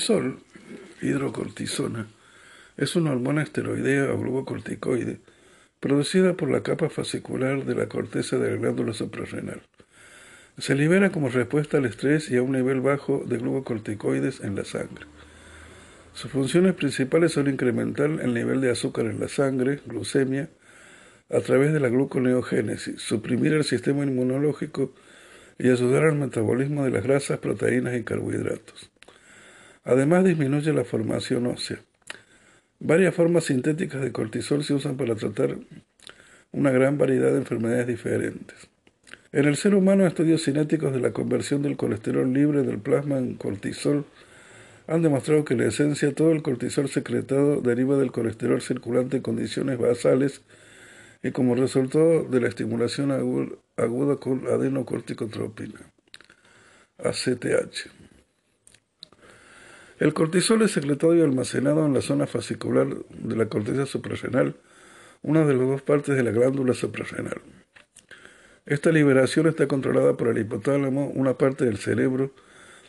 cortisol, hidrocortisona, es una hormona esteroidea o glucocorticoide producida por la capa fascicular de la corteza de la glándula suprarrenal. Se libera como respuesta al estrés y a un nivel bajo de glucocorticoides en la sangre. Sus funciones principales son incrementar el nivel de azúcar en la sangre, glucemia, a través de la gluconeogénesis, suprimir el sistema inmunológico y ayudar al metabolismo de las grasas, proteínas y carbohidratos. Además disminuye la formación ósea. Varias formas sintéticas de cortisol se usan para tratar una gran variedad de enfermedades diferentes. En el ser humano, estudios cinéticos de la conversión del colesterol libre del plasma en cortisol han demostrado que en la esencia todo el cortisol secretado deriva del colesterol circulante en condiciones basales y como resultado de la estimulación aguda con adenocorticotropina, ACTH. El cortisol es secretado y almacenado en la zona fascicular de la corteza suprarrenal, una de las dos partes de la glándula suprarrenal. Esta liberación está controlada por el hipotálamo, una parte del cerebro,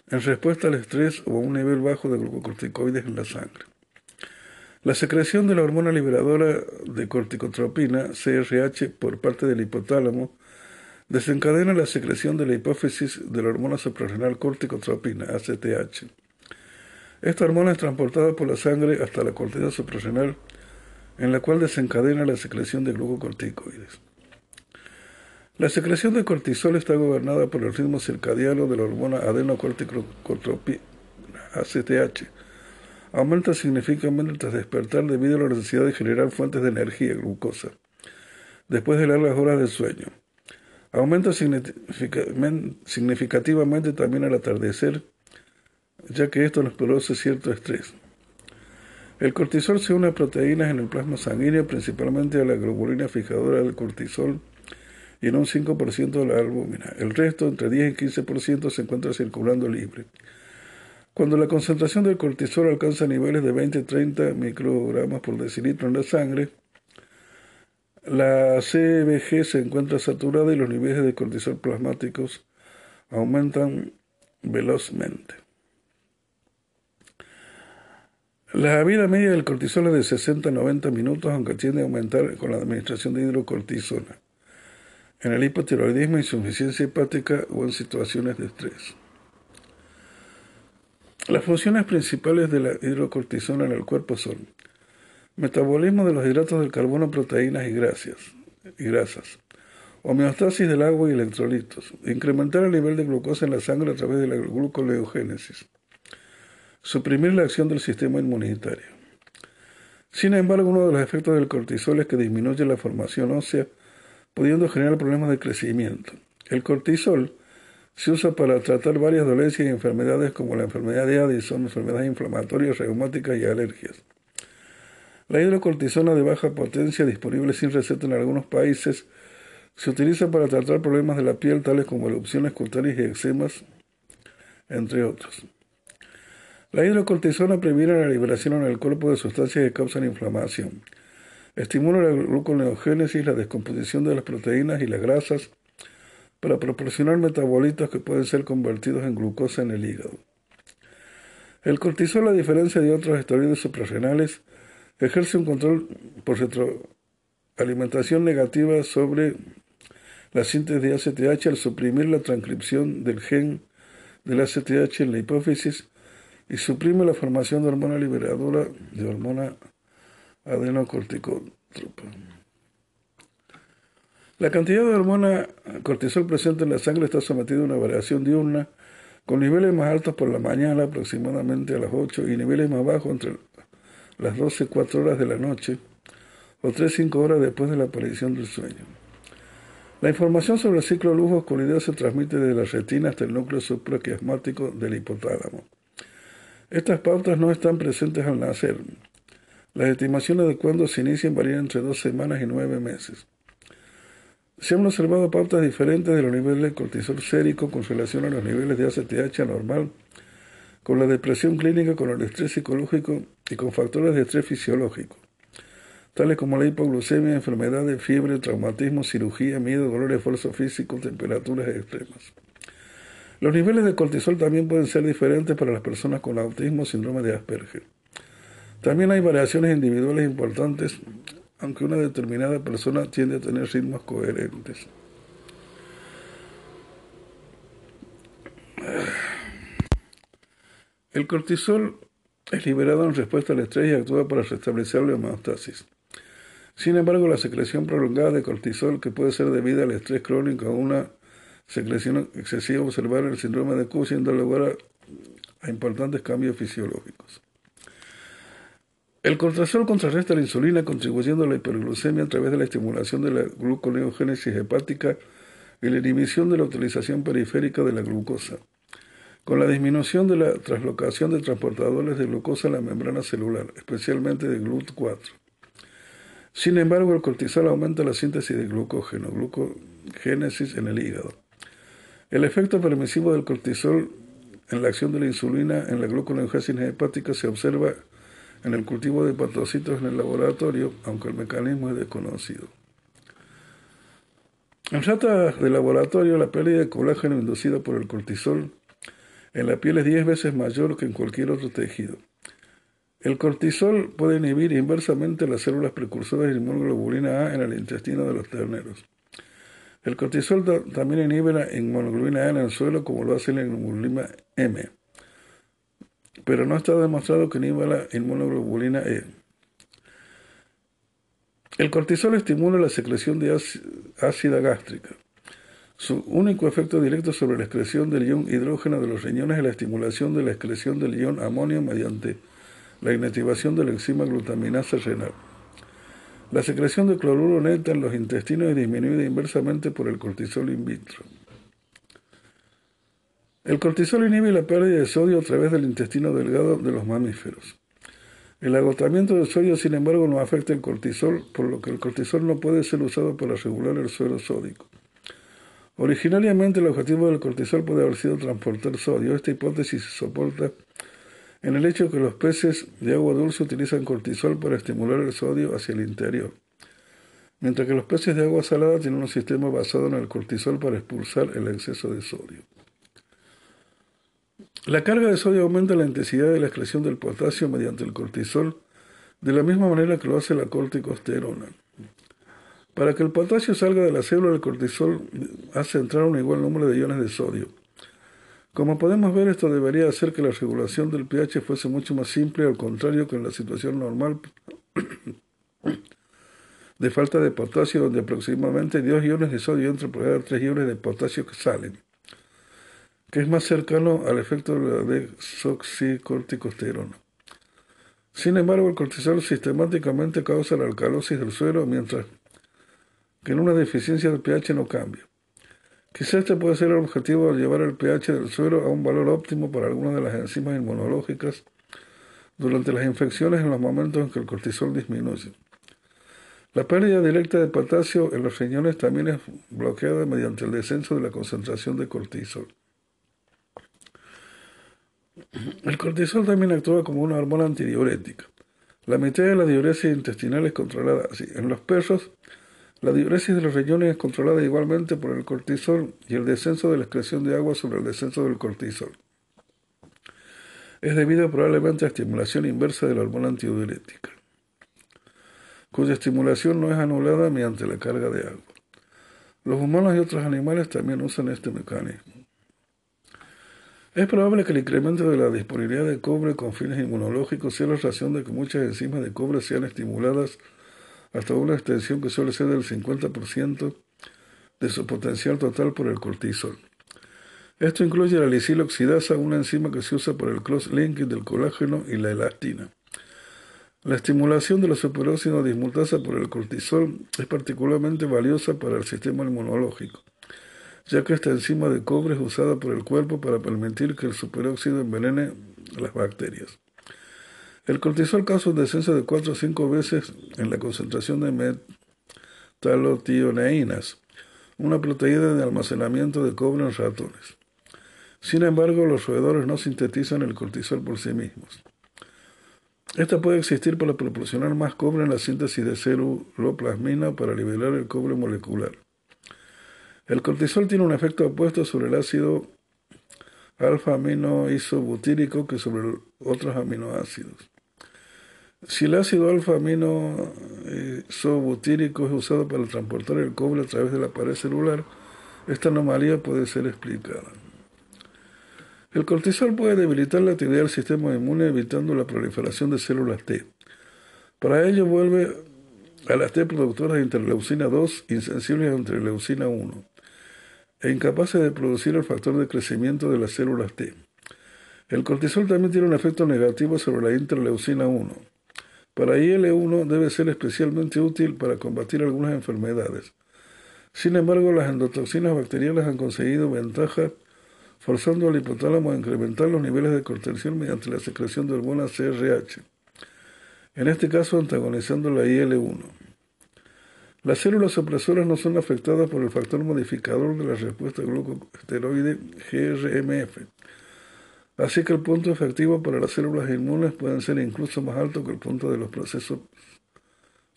en respuesta al estrés o a un nivel bajo de glucocorticoides en la sangre. La secreción de la hormona liberadora de corticotropina, CRH, por parte del hipotálamo, desencadena la secreción de la hipófisis de la hormona suprarrenal corticotropina, ACTH. Esta hormona es transportada por la sangre hasta la corteza suprarrenal, en la cual desencadena la secreción de glucocorticoides. La secreción de cortisol está gobernada por el ritmo circadiano de la hormona adenocorticotropina, ACTH. Aumenta significativamente tras despertar debido a la necesidad de generar fuentes de energía, glucosa, después de largas horas de sueño. Aumenta significativamente también al atardecer ya que esto nos produce cierto estrés. El cortisol se une a proteínas en el plasma sanguíneo, principalmente a la globulina fijadora del cortisol y en un 5% de la albúmina. El resto, entre 10 y 15%, se encuentra circulando libre. Cuando la concentración del cortisol alcanza niveles de 20-30 microgramas por decilitro en la sangre, la CBG se encuentra saturada y los niveles de cortisol plasmáticos aumentan velozmente. La vida media del cortisol es de 60 a 90 minutos, aunque tiende a aumentar con la administración de hidrocortisona, en el hipotiroidismo, insuficiencia hepática o en situaciones de estrés. Las funciones principales de la hidrocortisona en el cuerpo son metabolismo de los hidratos del carbono, proteínas y grasas, y grasas homeostasis del agua y electrolitos, incrementar el nivel de glucosa en la sangre a través de la gluconeogénesis, suprimir la acción del sistema inmunitario. Sin embargo, uno de los efectos del cortisol es que disminuye la formación ósea, pudiendo generar problemas de crecimiento. El cortisol se usa para tratar varias dolencias y enfermedades como la enfermedad de Addison, enfermedades inflamatorias, reumáticas y alergias. La hidrocortisona de baja potencia, disponible sin receta en algunos países, se utiliza para tratar problemas de la piel tales como erupciones cutáneas y eczemas, entre otros. La hidrocortisona previene la liberación en el cuerpo de sustancias que causan inflamación. Estimula la gluconeogénesis, la descomposición de las proteínas y las grasas para proporcionar metabolitos que pueden ser convertidos en glucosa en el hígado. El cortisol, a diferencia de otros esteroides suprarrenales, ejerce un control por retroalimentación negativa sobre la síntesis de ACTH al suprimir la transcripción del gen del ACTH en la hipófisis y suprime la formación de hormona liberadora de hormona adenocorticótropa. La cantidad de hormona cortisol presente en la sangre está sometida a una variación diurna, con niveles más altos por la mañana, aproximadamente a las 8, y niveles más bajos entre las 12 y 4 horas de la noche, o 3 5 horas después de la aparición del sueño. La información sobre el ciclo luz-oscuridad se transmite desde la retina hasta el núcleo supraquiasmático del hipotálamo. Estas pautas no están presentes al nacer. Las estimaciones de cuándo se inician varían entre dos semanas y nueve meses. Se han observado pautas diferentes de los niveles de cortisol sérico con relación a los niveles de ACTH anormal, con la depresión clínica, con el estrés psicológico y con factores de estrés fisiológico tales como la hipoglucemia, enfermedades, fiebre, traumatismo, cirugía, miedo, dolor, esfuerzo físico, temperaturas extremas. Los niveles de cortisol también pueden ser diferentes para las personas con autismo o síndrome de Asperger. También hay variaciones individuales importantes, aunque una determinada persona tiende a tener ritmos coherentes. El cortisol es liberado en respuesta al estrés y actúa para restablecer la homeostasis. Sin embargo, la secreción prolongada de cortisol, que puede ser debida al estrés crónico o a una secreción excesiva observada en el síndrome de Cushing, da lugar a, importantes cambios fisiológicos. El cortisol contrarresta la insulina, contribuyendo a la hiperglucemia a través de la estimulación de la gluconeogénesis hepática y la inhibición de la utilización periférica de la glucosa, con la disminución de la translocación de transportadores de glucosa a la membrana celular, especialmente de GLUT4. Sin embargo, el cortisol aumenta la síntesis de glucógeno, glucogénesis en el hígado. El efecto permisivo del cortisol en la acción de la insulina en la gluconeogénesis hepática se observa en el cultivo de hepatocitos en el laboratorio, aunque el mecanismo es desconocido. En ratas de laboratorio, la pérdida de colágeno inducida por el cortisol en la piel es 10 veces mayor que en cualquier otro tejido. El cortisol puede inhibir inversamente las células precursoras de inmunoglobulina A en el intestino de los terneros. El cortisol también inhibe la inmunoglobulina A en el suelo como lo hace la inmunoglobulina M, pero no está demostrado que inhiba la inmunoglobulina E. El cortisol estimula la secreción de ácida gástrica. Su único efecto directo sobre la excreción del ion hidrógeno de los riñones es la estimulación de la excreción del ion amonio mediante la inactivación de la enzima glutaminasa renal. La secreción de cloruro neta en los intestinos es disminuida inversamente por el cortisol in vitro. El cortisol inhibe la pérdida de sodio a través del intestino delgado de los mamíferos. El agotamiento del sodio, sin embargo, no afecta el cortisol, por lo que el cortisol no puede ser usado para regular el suelo sódico. Originariamente el objetivo del cortisol puede haber sido transportar sodio. Esta hipótesis se soporta en el hecho que los peces de agua dulce utilizan cortisol para estimular el sodio hacia el interior, mientras que los peces de agua salada tienen un sistema basado en el cortisol para expulsar el exceso de sodio. La carga de sodio aumenta la intensidad de la excreción del potasio mediante el cortisol, de la misma manera que lo hace la corticosterona. Para que el potasio salga de la célula, el cortisol hace entrar un igual número de iones de sodio. Como podemos ver, esto debería hacer que la regulación del pH fuese mucho más simple, al contrario que en la situación normal de falta de potasio, donde aproximadamente 2 iones de sodio entran por cada 3 iones de potasio que salen que es más cercano al efecto de la desoxicorticosterona. Sin embargo, el cortisol sistemáticamente causa la alcalosis del suelo, mientras que en una deficiencia del pH no cambia. Quizá este puede ser el objetivo de llevar el pH del suelo a un valor óptimo para algunas de las enzimas inmunológicas durante las infecciones en los momentos en que el cortisol disminuye. La pérdida directa de potasio en los riñones también es bloqueada mediante el descenso de la concentración de cortisol. El cortisol también actúa como una hormona antidiurética. La mitad de la diuresis intestinal es controlada así. En los perros, la diuresis de los riñones es controlada igualmente por el cortisol y el descenso de la excreción de agua sobre el descenso del cortisol. Es debido probablemente a estimulación inversa de la hormona antidiurética, cuya estimulación no es anulada mediante la carga de agua. Los humanos y otros animales también usan este mecanismo. Es probable que el incremento de la disponibilidad de cobre con fines inmunológicos sea la razón de que muchas enzimas de cobre sean estimuladas hasta una extensión que suele ser del 50% de su potencial total por el cortisol. Esto incluye la lisiloxidasa, una enzima que se usa por el cross-linking del colágeno y la elastina. La estimulación de la superóxido dismutasa por el cortisol es particularmente valiosa para el sistema inmunológico ya que esta enzima de cobre es usada por el cuerpo para permitir que el superóxido envenene las bacterias. El cortisol causa un descenso de 4 o 5 veces en la concentración de metalotioneínas, una proteína de almacenamiento de cobre en ratones. Sin embargo, los roedores no sintetizan el cortisol por sí mismos. Esta puede existir para proporcionar más cobre en la síntesis de celuloplasmina para liberar el cobre molecular. El cortisol tiene un efecto opuesto sobre el ácido alfa-aminoisobutírico que sobre otros aminoácidos. Si el ácido alfa-aminoisobutírico es usado para transportar el cobre a través de la pared celular, esta anomalía puede ser explicada. El cortisol puede debilitar la actividad del sistema inmune evitando la proliferación de células T. Para ello vuelve a las T productoras de interleucina 2 insensibles a interleucina 1 e incapaces de producir el factor de crecimiento de las células T. El cortisol también tiene un efecto negativo sobre la interleucina 1. Para IL-1 debe ser especialmente útil para combatir algunas enfermedades. Sin embargo, las endotoxinas bacterianas han conseguido ventaja forzando al hipotálamo a incrementar los niveles de cortisol mediante la secreción de hormona CRH, en este caso antagonizando la IL-1. Las células opresoras no son afectadas por el factor modificador de la respuesta glucosteroide GRMF. Así que el punto efectivo para las células inmunes puede ser incluso más alto que el punto de los procesos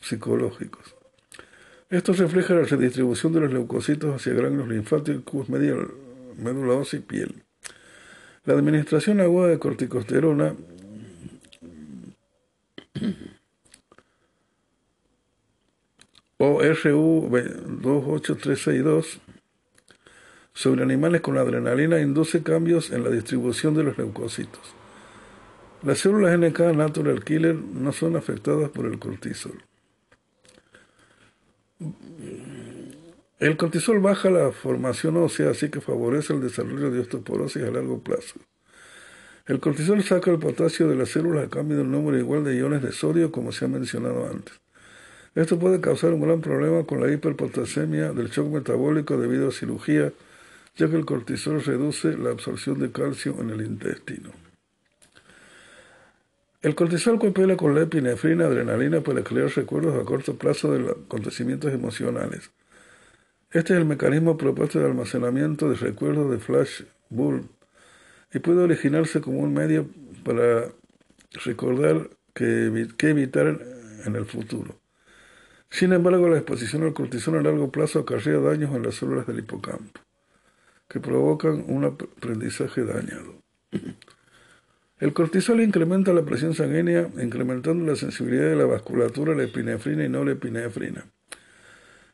psicológicos. Esto refleja la redistribución de los leucocitos hacia gránulos linfáticos, médula ósea y piel. La administración aguda de corticosterona o RU28362 sobre animales con adrenalina induce cambios en la distribución de los leucocitos. Las células NK Natural Killer no son afectadas por el cortisol. El cortisol baja la formación ósea, así que favorece el desarrollo de osteoporosis a largo plazo. El cortisol saca el potasio de las células a cambio de un número igual de iones de sodio, como se ha mencionado antes. Esto puede causar un gran problema con la hiperpotasemia del shock metabólico debido a cirugía, ya que el cortisol reduce la absorción de calcio en el intestino. El cortisol coopera con la epinefrina, adrenalina para crear recuerdos a corto plazo de acontecimientos emocionales. Este es el mecanismo propuesto de almacenamiento de recuerdos de flash bulb y puede originarse como un medio para recordar que evitar en el futuro. Sin embargo, la exposición al cortisol a largo plazo acarrea daños en las células del hipocampo, que provocan un aprendizaje dañado. El cortisol incrementa la presión sanguínea, incrementando la sensibilidad de la vasculatura a la epinefrina y no la epinefrina.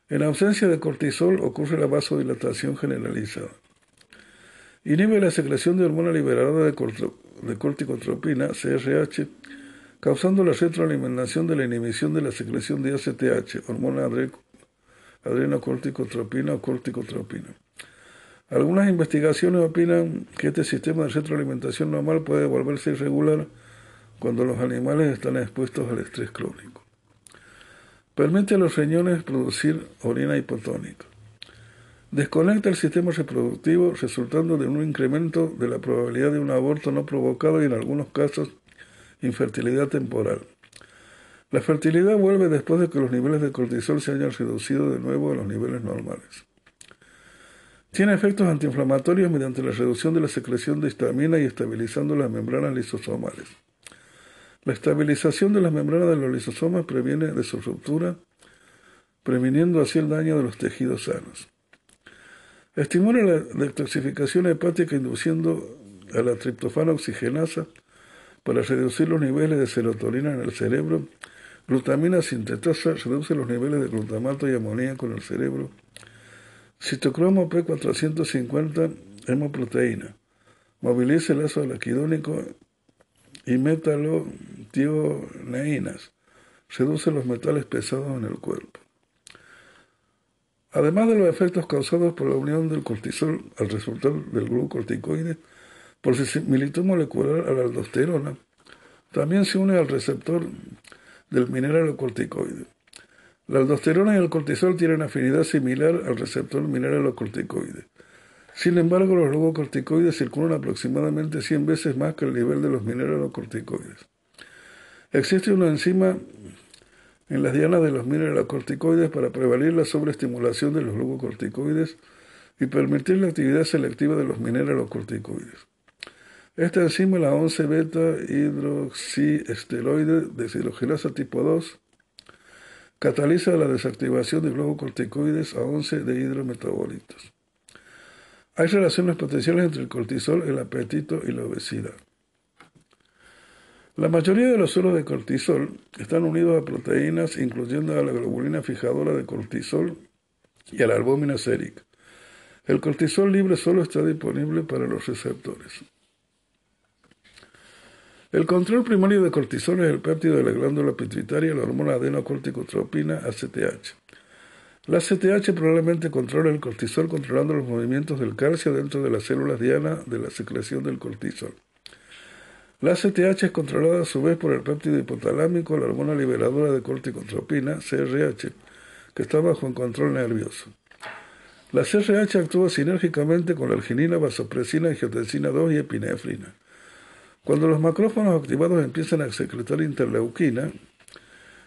En ausencia de cortisol ocurre la vasodilatación generalizada. Inhibe la secreción de hormona liberadora de, corticotropina, CRH, causando la retroalimentación de la inhibición de la secreción de ACTH, hormona adrenocorticotropina o corticotropina. Algunas investigaciones opinan que este sistema de retroalimentación normal puede volverse irregular cuando los animales están expuestos al estrés crónico. Permite a los riñones producir orina hipotónica. Desconecta el sistema reproductivo resultando de un incremento de la probabilidad de un aborto no provocado y en algunos casos infertilidad temporal. La fertilidad vuelve después de que los niveles de cortisol se hayan reducido de nuevo a los niveles normales. Tiene efectos antiinflamatorios mediante la reducción de la secreción de histamina y estabilizando las membranas lisosomales. La estabilización de las membranas de los lisosomas previene de su ruptura, previniendo así el daño de los tejidos sanos. Estimula la detoxificación hepática induciendo a la triptofana oxigenasa para reducir los niveles de serotonina en el cerebro, glutamina sintetasa reduce los niveles de glutamato y amoníaco en el cerebro, citocromo P450 hemoproteína, moviliza el ácido laquidónico y metalotioneínas, reduce los metales pesados en el cuerpo. Además de los efectos causados por la unión del cortisol al resultar del glucocorticoide, por similitud molecular a la aldosterona, también se une al receptor del mineralocorticoide. La aldosterona y el cortisol tienen afinidad similar al receptor mineralocorticoide. Sin embargo, los glucocorticoides circulan aproximadamente 100 veces más que el nivel de los mineralocorticoides. Existe una enzima en las dianas de los mineralocorticoides para prevalir la sobreestimulación de los glucocorticoides y permitir la actividad selectiva de los mineralocorticoides. Esta enzima, la 11-beta hidroxiesteroide deshidrogenasa tipo 2, cataliza la desactivación de glucocorticoides a 11 de hidrometabolitos. Hay relaciones potenciales entre el cortisol, el apetito y la obesidad. La mayoría de los suelos de cortisol están unidos a proteínas, incluyendo a la globulina fijadora de cortisol y a la albúmina sérica. El cortisol libre solo está disponible para los receptores. El control primario de cortisol es el péptido de la glándula pituitaria, la hormona adenocorticotropina, ACTH. La ACTH probablemente controla el cortisol controlando los movimientos del calcio dentro de las células diana de la secreción del cortisol. La ACTH es controlada a su vez por el péptido hipotalámico, la hormona liberadora de corticotropina, CRH, que está bajo un control nervioso. La CRH actúa sinérgicamente con la arginina, vasopresina, angiotensina 2 y epinefrina. Cuando los macrófagos activados empiezan a secretar interleuquina,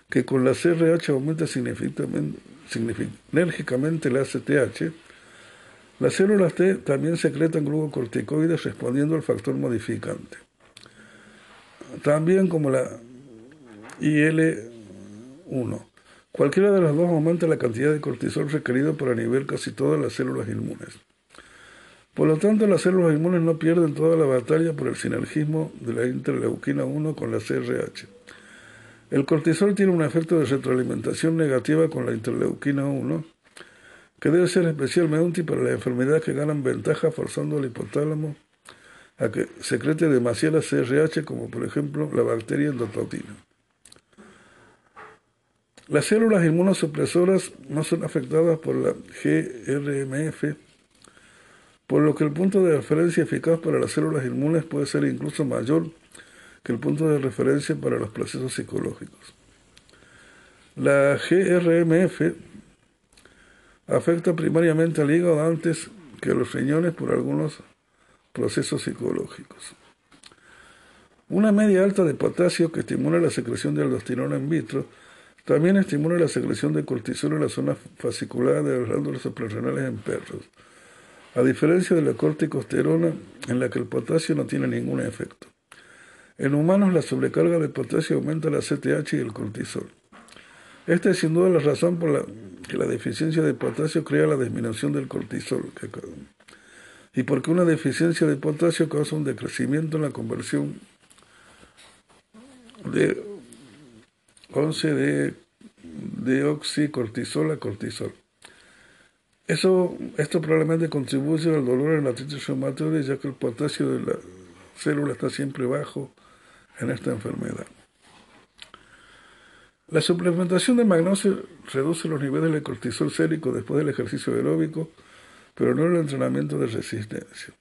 que con la CRH aumenta sinérgicamente la ACTH, las células T también secretan glucocorticoides respondiendo al factor modificante. También como la IL-1. Cualquiera de las dos aumenta la cantidad de cortisol requerido para nivel casi todas las células inmunes. Por lo tanto, las células inmunes no pierden toda la batalla por el sinergismo de la interleuquina 1 con la CRH. El cortisol tiene un efecto de retroalimentación negativa con la interleuquina 1, que debe ser especialmente útil para las enfermedades que ganan ventaja forzando al hipotálamo a que secrete demasiada CRH, como por ejemplo la bacteria endotoxina. Las células inmunosupresoras no son afectadas por la GRMF por lo que el punto de referencia eficaz para las células inmunes puede ser incluso mayor que el punto de referencia para los procesos psicológicos. La GRMF afecta primariamente al hígado antes que a los riñones por algunos procesos psicológicos. Una media alta de potasio que estimula la secreción de aldosterona in vitro también estimula la secreción de cortisol en la zona fascicular de los glándulas suprarrenales en perros, a diferencia de la corticosterona en la que el potasio no tiene ningún efecto. En humanos la sobrecarga de potasio aumenta la CTH y el cortisol. Esta es sin duda la razón por la que la deficiencia de potasio crea la disminución del cortisol y porque una deficiencia de potasio causa un decrecimiento en la conversión de 11 de deoxicortisol a cortisol. Eso, esto probablemente contribuye al dolor en la artritis reumatoide ya que el potasio de la célula está siempre bajo en esta enfermedad. La suplementación de magnesio reduce los niveles de cortisol sérico después del ejercicio aeróbico, pero no el entrenamiento de resistencia.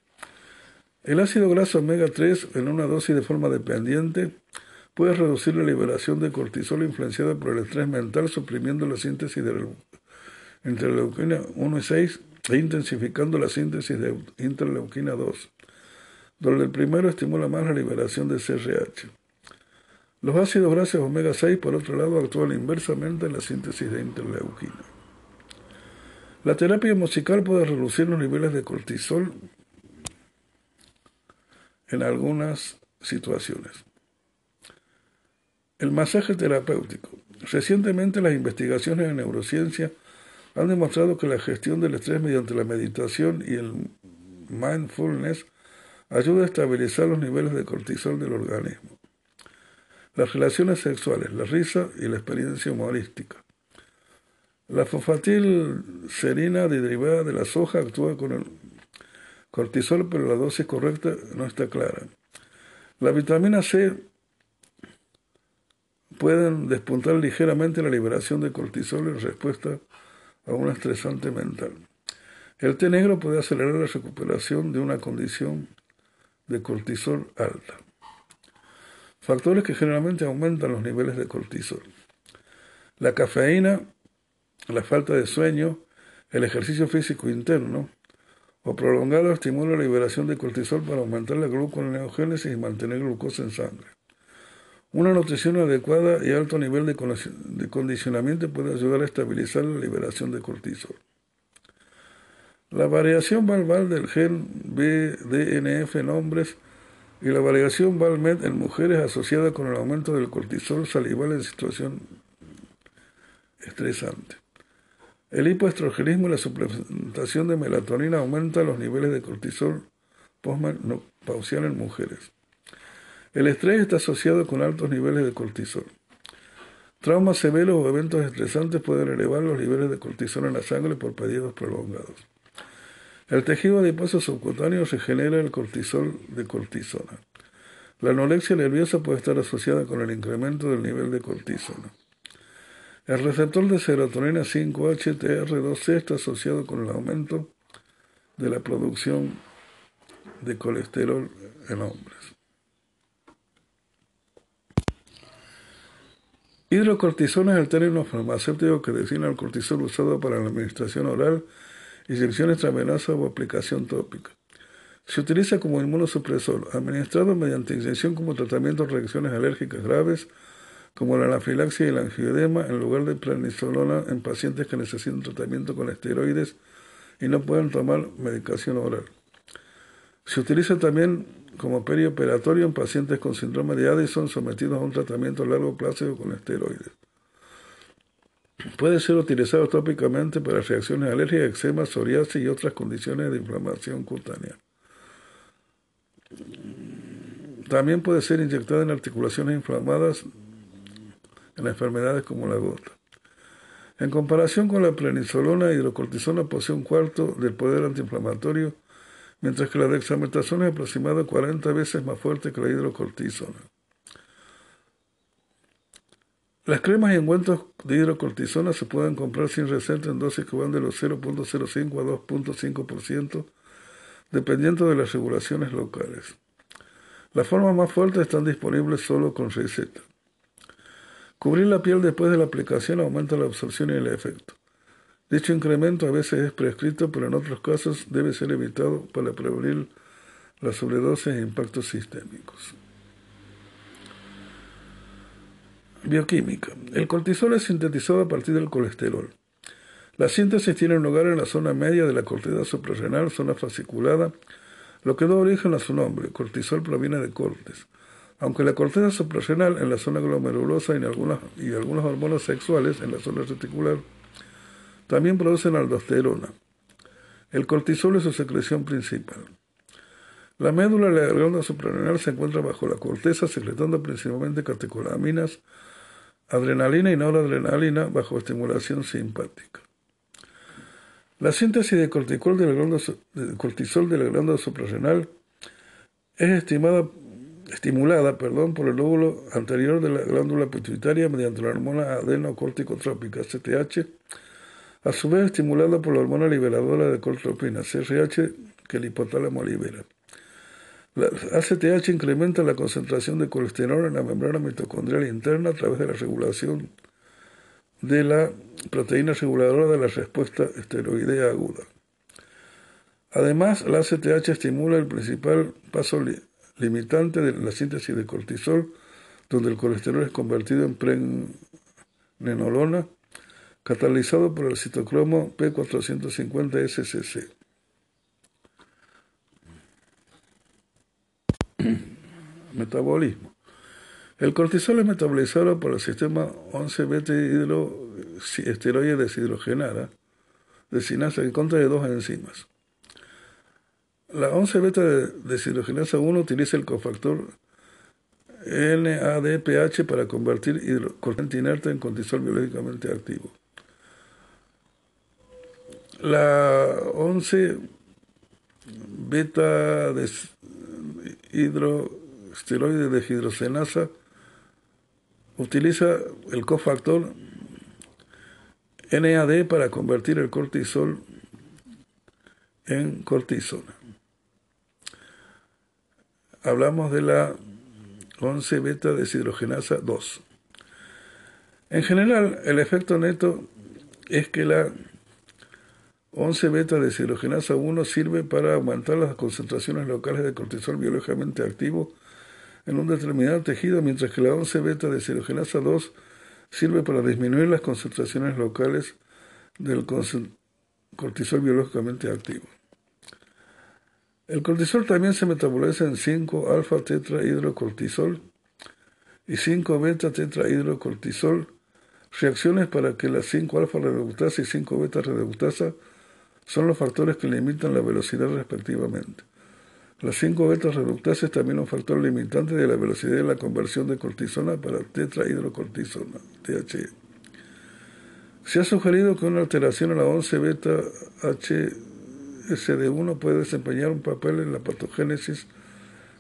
El ácido graso omega 3 en una dosis de forma dependiente puede reducir la liberación de cortisol influenciada por el estrés mental, suprimiendo la síntesis de interleuquina 1 y 6 e intensificando la síntesis de interleuquina 2, donde el primero estimula más la liberación de CRH. Los ácidos grasos omega 6, por otro lado, actúan inversamente en la síntesis de interleuquina. La terapia musical puede reducir los niveles de cortisol en algunas situaciones. El masaje terapéutico. Recientemente las investigaciones en neurociencia han demostrado que la gestión del estrés mediante la meditación y el mindfulness ayuda a estabilizar los niveles de cortisol del organismo. Las relaciones sexuales, la risa y la experiencia humorística. La fosfatil serina derivada de la soja actúa con el cortisol, pero la dosis correcta no está clara. La vitamina C pueden despuntar ligeramente la liberación de cortisol en respuesta a un estresante mental. El té negro puede acelerar la recuperación de una condición de cortisol alta. Factores que generalmente aumentan los niveles de cortisol. La cafeína, la falta de sueño, el ejercicio físico interno o prolongado estimula la liberación de cortisol para aumentar la gluconeogénesis y mantener glucosa en sangre. Una nutrición adecuada y alto nivel de condicionamiento puede ayudar a estabilizar la liberación de cortisol. La variación valval del gen BDNF en hombres y la variación VALMED en mujeres asociada con el aumento del cortisol salival en situación estresante. El hipoestrogenismo y la suplementación de melatonina aumentan los niveles de cortisol postmenopausial en mujeres. El estrés está asociado con altos niveles de cortisol. Traumas severos o eventos estresantes pueden elevar los niveles de cortisol en la sangre por periodos prolongados. El tejido adiposo subcutáneo regenera el cortisol de cortisona. La anorexia nerviosa puede estar asociada con el incremento del nivel de cortisona. El receptor de serotonina 5-HTR2C está asociado con el aumento de la producción de colesterol en hombres. Hidrocortisona es el término farmacéutico que designa el cortisol usado para la administración oral, inyección extravenosa o aplicación tópica. Se utiliza como inmunosupresor, administrado mediante inyección como tratamiento de reacciones alérgicas graves, como la anafilaxia y el angioedema, en lugar de prednisolona en pacientes que necesitan tratamiento con esteroides y no pueden tomar medicación oral. Se utiliza también como perioperatorio en pacientes con síndrome de Addison sometidos a un tratamiento a largo plazo con esteroides. Puede ser utilizado tópicamente para reacciones alérgicas, eczema, psoriasis y otras condiciones de inflamación cutánea. También puede ser inyectado en articulaciones inflamadas en enfermedades como la gota. En comparación con la plenisolona, hidrocortisona posee un cuarto del poder antiinflamatorio mientras que la dexametasona es aproximadamente 40 veces más fuerte que la hidrocortisona. Las cremas y ungüentos de hidrocortisona se pueden comprar sin receta en dosis que van de los 0.05 a 2.5%, dependiendo de las regulaciones locales. Las formas más fuertes están disponibles solo con receta. Cubrir la piel después de la aplicación aumenta la absorción y el efecto. Dicho incremento a veces es prescrito, pero en otros casos debe ser evitado para prevenir la sobredosis e impactos sistémicos. Bioquímica. El cortisol es sintetizado a partir del colesterol. La síntesis tiene lugar en la zona media de la corteza suprarrenal, zona fasciculada, lo que da origen a su nombre. Cortisol proviene de cortes. Aunque la corteza suprarrenal en la zona glomerulosa y, algunas, y algunas hormonas sexuales en la zona reticular también producen aldosterona. El cortisol es su secreción principal. La médula de la glándula suprarrenal se encuentra bajo la corteza, secretando principalmente catecolaminas, adrenalina y noradrenalina bajo estimulación simpática. La síntesis de cortisol de la glándula, de suprarrenal es estimada, estimulada perdón, por el lóbulo anterior de la glándula pituitaria mediante la hormona adenocorticotrópica, CTH, a su vez estimulada por la hormona liberadora de cortropina, CRH, que el hipotálamo libera. La ACTH incrementa la concentración de colesterol en la membrana mitocondrial interna a través de la regulación de la proteína reguladora de la respuesta esteroidea aguda. Además, la ACTH estimula el principal paso limitante de la síntesis de cortisol, donde el colesterol es convertido en pregnenolona, catalizado por el citocromo P450-SCC. Metabolismo. El cortisol es metabolizado por el sistema 11-beta hidroesteroide deshidrogenada, en contra de dos enzimas. La 11-beta deshidrogenasa 1 utiliza el cofactor NADPH para convertir cortisol inerte en cortisol biológicamente activo. La 11 beta hidroesteroide de hidrogenasa utiliza el cofactor NAD para convertir el cortisol en cortisona. Hablamos de la 11 beta deshidrogenasa 2. En general, el efecto neto es que la 11 beta deshidrogenasa 1 sirve para aumentar las concentraciones locales de cortisol biológicamente activo en un determinado tejido, mientras que la 11 beta deshidrogenasa 2 sirve para disminuir las concentraciones locales del cortisol biológicamente activo. El cortisol también se metaboliza en 5 alfa tetrahidrocortisol y 5 beta tetrahidrocortisol, reacciones para que la 5 alfa reductasa y 5 beta reductasa son los factores que limitan la velocidad respectivamente. Las 5 beta reductases también un factor limitante de la velocidad de la conversión de cortisona para tetrahidrocortisona, THE. Se ha sugerido que una alteración en la 11 beta HSD1 puede desempeñar un papel en la patogénesis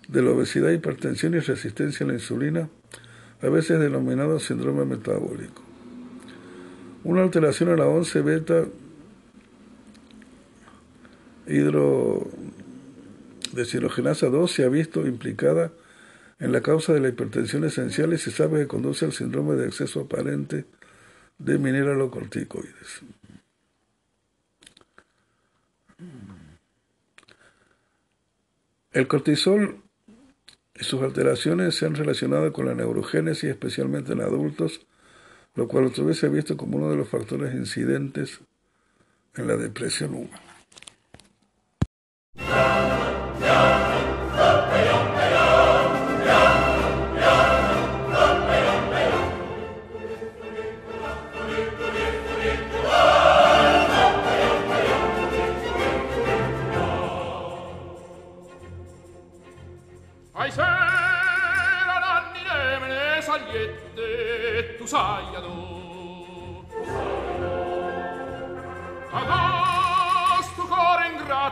de la obesidad, hipertensión y resistencia a la insulina, a veces denominado síndrome metabólico. Una alteración en la 11 beta hidrodeshidrogenasa 2 se ha visto implicada en la causa de la hipertensión esencial y se sabe que conduce al síndrome de exceso aparente de mineralocorticoides. El cortisol y sus alteraciones se han relacionado con la neurogénesis, especialmente en adultos, lo cual otra vez se ha visto como uno de los factores incidentes en la depresión humana.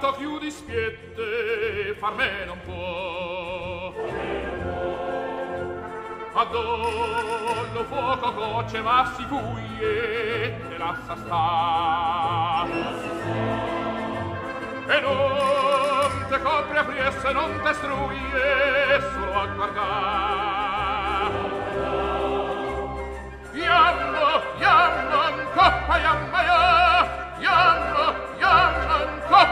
beato chiù dispiette far me non può. Adollo fuoco gocce ma si fuie e lassa sta. E non te copre a priesse non te struie solo a guardar. Iammo, iammo, coppa iammaia, iammo,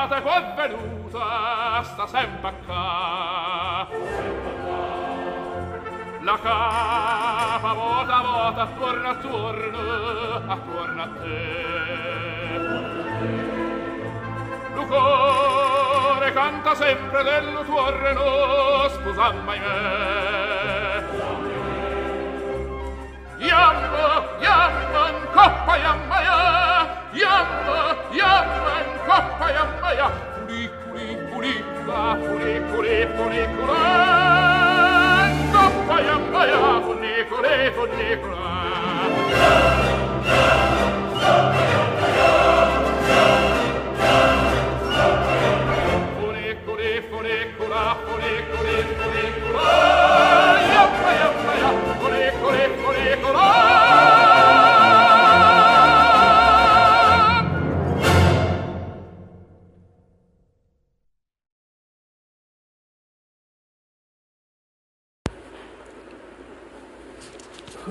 l'estate qua è venuta sta sempre qua la capa vota vota attorno attorno attorno a te. Lucore canta sempre del tuo reno scusa mai me. Iamma, iamma, in coppa, iamma, eh. Jamma, jamma, inkoppa, jamma, ja. Kuli, kuli, kuli, ka, kuli, kuli, kuli, kula. Inkoppa, jamma, ja. Kuli, kuli, kuli, kula. Jamma, jamma, jamma.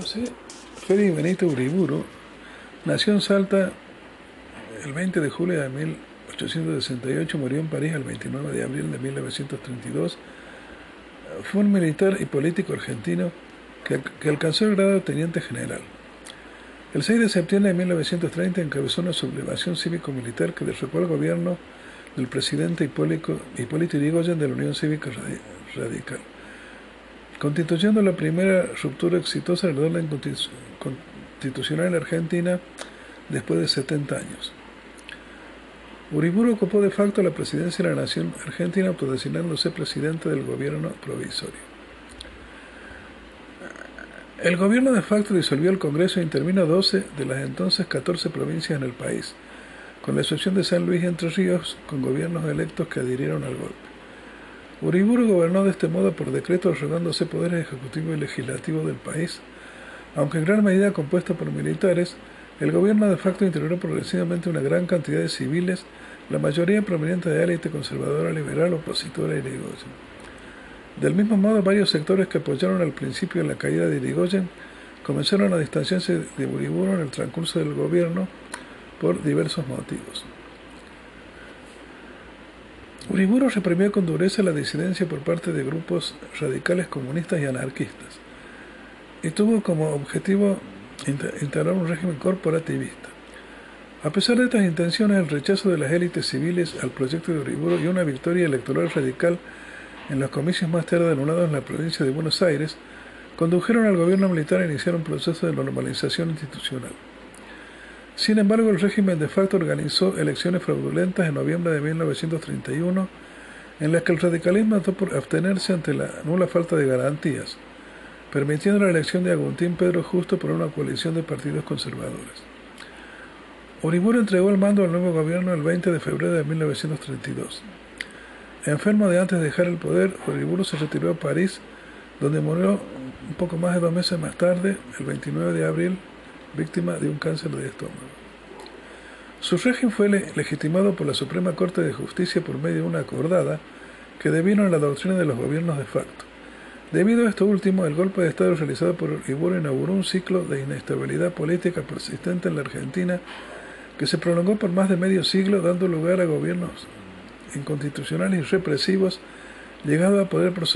José Félix Benito Uriburu nació en Salta el 20 de julio de 1868, murió en París el 29 de abril de 1932. Fue un militar y político argentino que, alcanzó el grado de teniente general. El 6 de septiembre de 1930 encabezó una sublevación cívico-militar que derrocó al gobierno del presidente Hipólito, Hipólito Yrigoyen de la Unión Cívica Radical constituyendo la primera ruptura exitosa del orden constitucional en Argentina después de 70 años. Uriburu ocupó de facto la presidencia de la nación argentina, autodesignándose presidente del gobierno provisorio. El gobierno de facto disolvió el Congreso e intervino 12 de las entonces 14 provincias en el país, con la excepción de San Luis y Entre Ríos, con gobiernos electos que adhirieron al golpe. Uriburu gobernó de este modo por decreto arrogándose poderes ejecutivo y legislativo del país. Aunque en gran medida compuesto por militares, el gobierno de facto integró progresivamente una gran cantidad de civiles, la mayoría proveniente de élite conservadora liberal opositora a Irigoyen. Del mismo modo, varios sectores que apoyaron al principio la caída de Irigoyen comenzaron a distanciarse de Uriburu en el transcurso del gobierno por diversos motivos. Uriburu reprimió con dureza la disidencia por parte de grupos radicales comunistas y anarquistas y tuvo como objetivo instalar un régimen corporativista. A pesar de estas intenciones, el rechazo de las élites civiles al proyecto de Uriburu y una victoria electoral radical en los comicios más tarde anulados en la provincia de Buenos Aires condujeron al gobierno militar a iniciar un proceso de normalización institucional. Sin embargo, el régimen de facto organizó elecciones fraudulentas en noviembre de 1931, en las que el radicalismo optó por abstenerse ante la nula falta de garantías, permitiendo la elección de Agustín Pedro Justo por una coalición de partidos conservadores. Uriburu entregó el mando al nuevo gobierno el 20 de febrero de 1932. Enfermo de antes de dejar el poder, Uriburu se retiró a París, donde murió un poco más de dos meses más tarde, el 29 de abril víctima de un cáncer de estómago. Su régimen fue legitimado por la Suprema Corte de Justicia por medio de una acordada que devino en la doctrina de los gobiernos de facto. Debido a esto último, el golpe de Estado realizado por Iburo inauguró un ciclo de inestabilidad política persistente en la Argentina que se prolongó por más de medio siglo, dando lugar a gobiernos inconstitucionales y represivos, llegados a poder por,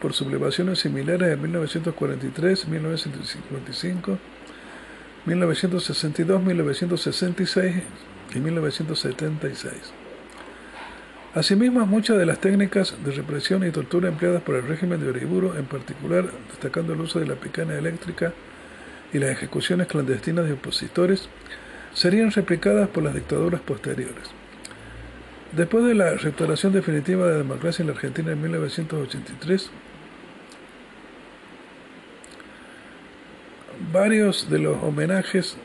por sublevaciones similares en 1943, 1955, 1962, 1966 y 1976. Asimismo, muchas de las técnicas de represión y tortura empleadas por el régimen de Uriburu, en particular destacando el uso de la picana eléctrica y las ejecuciones clandestinas de opositores, serían replicadas por las dictaduras posteriores. Después de la restauración definitiva de la democracia en la Argentina en 1983, varios de los homenajes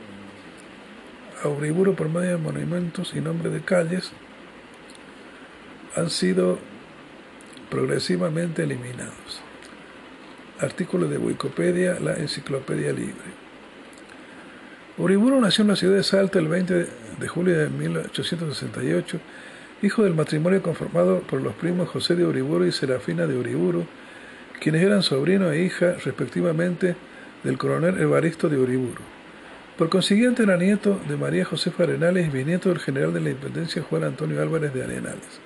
a Uriburu por medio de monumentos y nombres de calles han sido progresivamente eliminados. Artículo de Wikipedia, la Enciclopedia Libre. Uriburu nació en la ciudad de Salta el 20 de julio de 1868, hijo del matrimonio conformado por los primos José de Uriburu y Serafina de Uriburu, quienes eran sobrino e hija, respectivamente, del coronel Evaristo de Uriburu. Por consiguiente, era nieto de María Josefa Arenales y bisnieto del general de la Independencia Juan Antonio Álvarez de Arenales.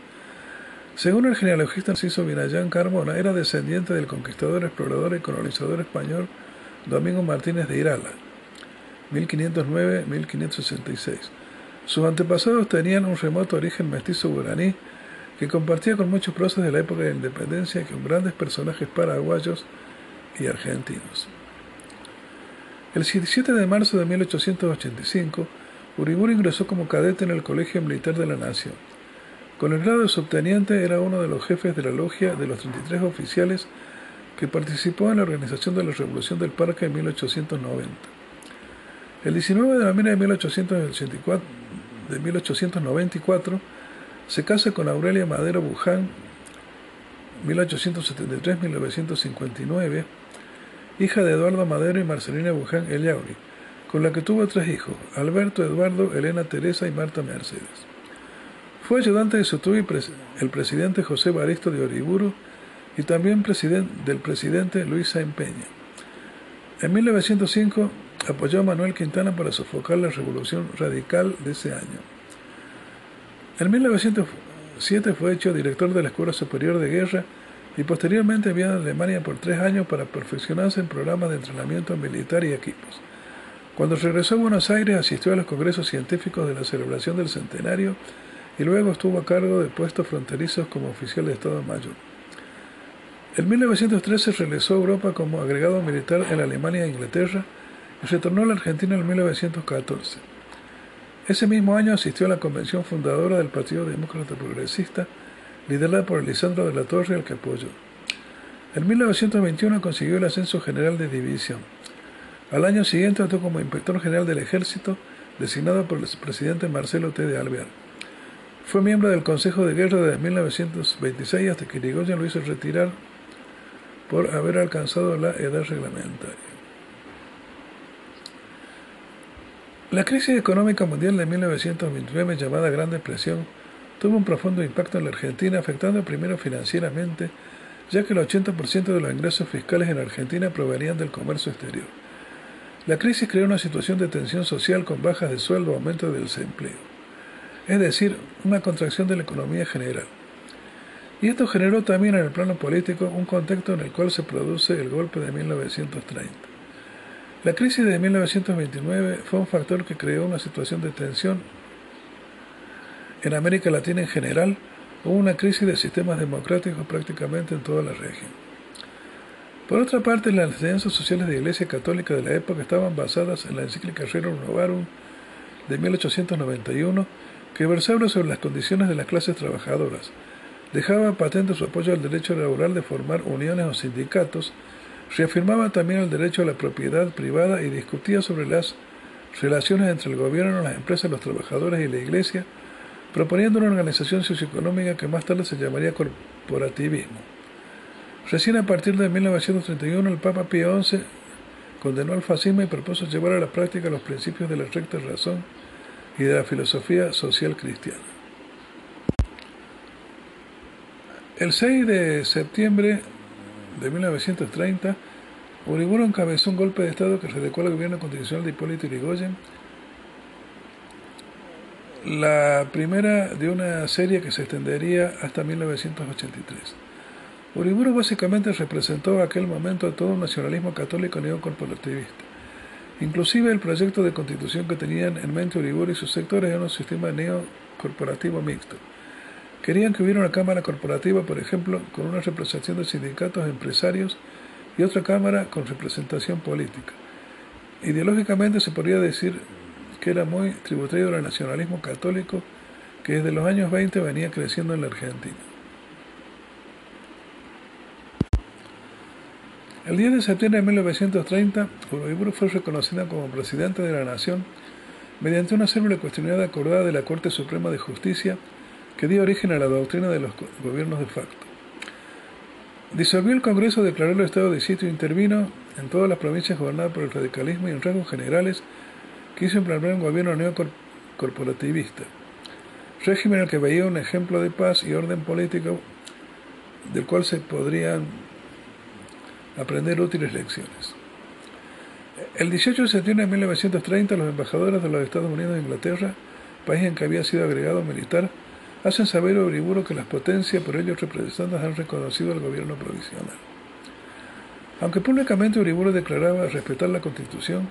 Según el genealogista Narciso Vinayán Carmona, era descendiente del conquistador, explorador y colonizador español Domingo Martínez de Irala, 1509-1566. Sus antepasados tenían un remoto origen mestizo guaraní que compartía con muchos próceres de la época de la independencia y con grandes personajes paraguayos y argentinos. El 17 de marzo de 1885, Uriburu ingresó como cadete en el Colegio Militar de la Nación. Con el grado de subteniente era uno de los jefes de la logia de los 33 oficiales que participó en la organización de la Revolución del Parque en 1890. El 19 de noviembre de 1884, de 1894 se casa con Aurelia Madero Buján, 1873-1959, hija de Eduardo Madero y Marcelina Buján Eliauri, con la que tuvo tres hijos, Alberto, Eduardo, Elena Teresa y Marta Mercedes. Fue ayudante de su el presidente José Baristo de Oriburu y también del presidente Luis Saint Peña. En 1905 apoyó a Manuel Quintana para sofocar la revolución radical de ese año. En 1907 fue hecho director de la Escuela Superior de Guerra y posteriormente viajó a Alemania por tres años para perfeccionarse en programas de entrenamiento militar y equipos. Cuando regresó a Buenos Aires asistió a los congresos científicos de la celebración del centenario y luego estuvo a cargo de puestos fronterizos como oficial de Estado Mayor. En 1913 regresó a Europa como agregado militar en Alemania e Inglaterra y retornó a la Argentina en 1914. Ese mismo año asistió a la convención fundadora del Partido Demócrata Progresista, liderada por Lisandro de la Torre, al apoyó. En 1921 consiguió el ascenso general de división. Al año siguiente actuó como inspector general del ejército, designado por el presidente Marcelo T. de Alvear. Fue miembro del Consejo de Guerra desde 1926 hasta que Irigoyen lo hizo retirar por haber alcanzado la edad reglamentaria. La crisis económica mundial de 1929, llamada Gran Depresión, tuvo un profundo impacto en la Argentina, afectando primero financieramente, ya que el 80% de los ingresos fiscales en Argentina provenían del comercio exterior. La crisis creó una situación de tensión social con bajas de sueldo, aumento del desempleo, es decir, una contracción de la economía general. Y esto generó también en el plano político un contexto en el cual se produce el golpe de 1930. La crisis de 1929 fue un factor que creó una situación de tensión en América Latina en general, hubo una crisis de sistemas democráticos prácticamente en toda la región. Por otra parte, las enseñanzas sociales de la Iglesia Católica de la época estaban basadas en la encíclica Rerum Novarum de 1891, que versaba sobre las condiciones de las clases trabajadoras, dejaba patente su apoyo al derecho laboral de formar uniones o sindicatos, reafirmaba también el derecho a la propiedad privada y discutía sobre las relaciones entre el gobierno, las empresas, los trabajadores y la Iglesia, proponiendo una organización socioeconómica que más tarde se llamaría corporativismo. Recién a partir de 1931 el Papa Pío XI condenó al fascismo y propuso llevar a la práctica los principios de la recta razón y de la filosofía social cristiana. El 6 de septiembre de 1930, Uriburu encabezó un golpe de Estado que redecó al gobierno constitucional de Hipólito Yrigoyen la primera de una serie que se extendería hasta 1983. Uriburu básicamente representó aquel momento a todo un nacionalismo católico neocorporativista. Inclusive el proyecto de constitución que tenían en mente Uriburu y sus sectores era un sistema neocorporativo mixto. Querían que hubiera una cámara corporativa, por ejemplo, con una representación de sindicatos, empresarios y otra cámara con representación política. Ideológicamente se podría decir que era muy tributario del nacionalismo católico que desde los años 20 venía creciendo en la Argentina. El 10 de septiembre de 1930, Uriburu fue reconocida como presidente de la Nación mediante una célula cuestionada acordada de la Corte Suprema de Justicia que dio origen a la doctrina de los gobiernos de facto. Disolvió el Congreso, declaró el estado de sitio e intervino en todas las provincias gobernadas por el radicalismo y en rasgos generales quiso un gobierno neocorporativista, régimen en el que veía un ejemplo de paz y orden político del cual se podrían aprender útiles lecciones. El 18 de septiembre de 1930, los embajadores de los Estados Unidos e Inglaterra, país en que había sido agregado militar, hacen saber a Uriburu que las potencias por ellos representadas han reconocido al gobierno provisional. Aunque públicamente Uriburu declaraba respetar la constitución,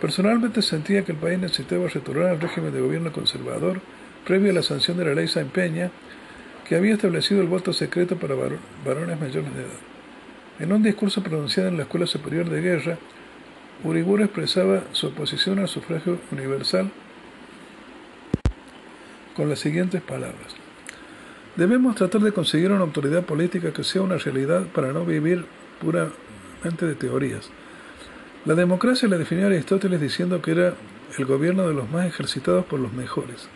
personalmente sentía que el país necesitaba retornar al régimen de gobierno conservador previo a la sanción de la ley San Peña, que había establecido el voto secreto para varones mayores de edad. En un discurso pronunciado en la Escuela Superior de Guerra, Uriburu expresaba su oposición al sufragio universal con las siguientes palabras. Debemos tratar de conseguir una autoridad política que sea una realidad para no vivir puramente de teorías. La democracia la definió Aristóteles diciendo que era el gobierno de los más ejercitados por los mejores.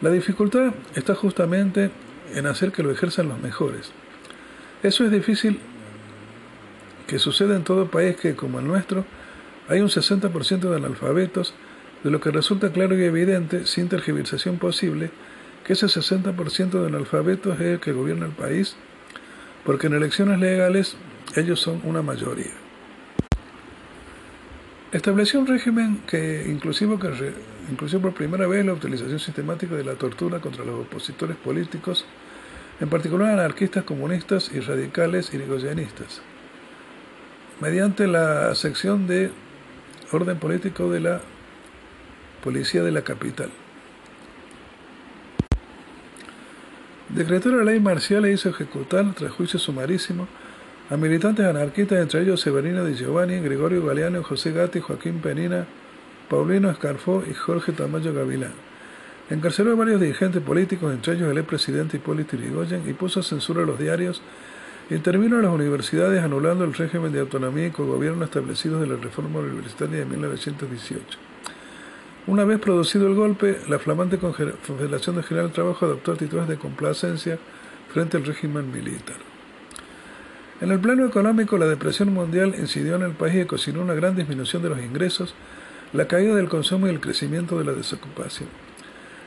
La dificultad está justamente en hacer que lo ejerzan los mejores. Eso es difícil que suceda en todo país que, como el nuestro, hay un 60% de analfabetos, de lo que resulta claro y evidente, sin tergiversación posible, que ese 60% de analfabetos es el que gobierna el país, porque en elecciones legales ellos son una mayoría. Estableció un régimen que inclusive, por primera vez la utilización sistemática de la tortura contra los opositores políticos, en particular anarquistas, comunistas y radicales irigoyenistas mediante la sección de orden político de la Policía de la Capital. Decretó la ley marcial e hizo ejecutar, tras juicio sumarísimo, a militantes anarquistas, entre ellos Severino Di Giovanni, Gregorio Galeano, José Gatti, Joaquín Penina, Paulino Escarfó y Jorge Tamayo Gavilán. Encarceló a varios dirigentes políticos, entre ellos el expresidente Hipólito Yrigoyen, y puso censura a los diarios Intervino en las universidades anulando el régimen de autonomía y cogobierno establecidos de la reforma universitaria de 1918. Una vez producido el golpe, la flamante Confederación de General Trabajo adoptó actitudes de complacencia frente al régimen militar. En el plano económico, la depresión mundial incidió en el país y cocinó una gran disminución de los ingresos, la caída del consumo y el crecimiento de la desocupación.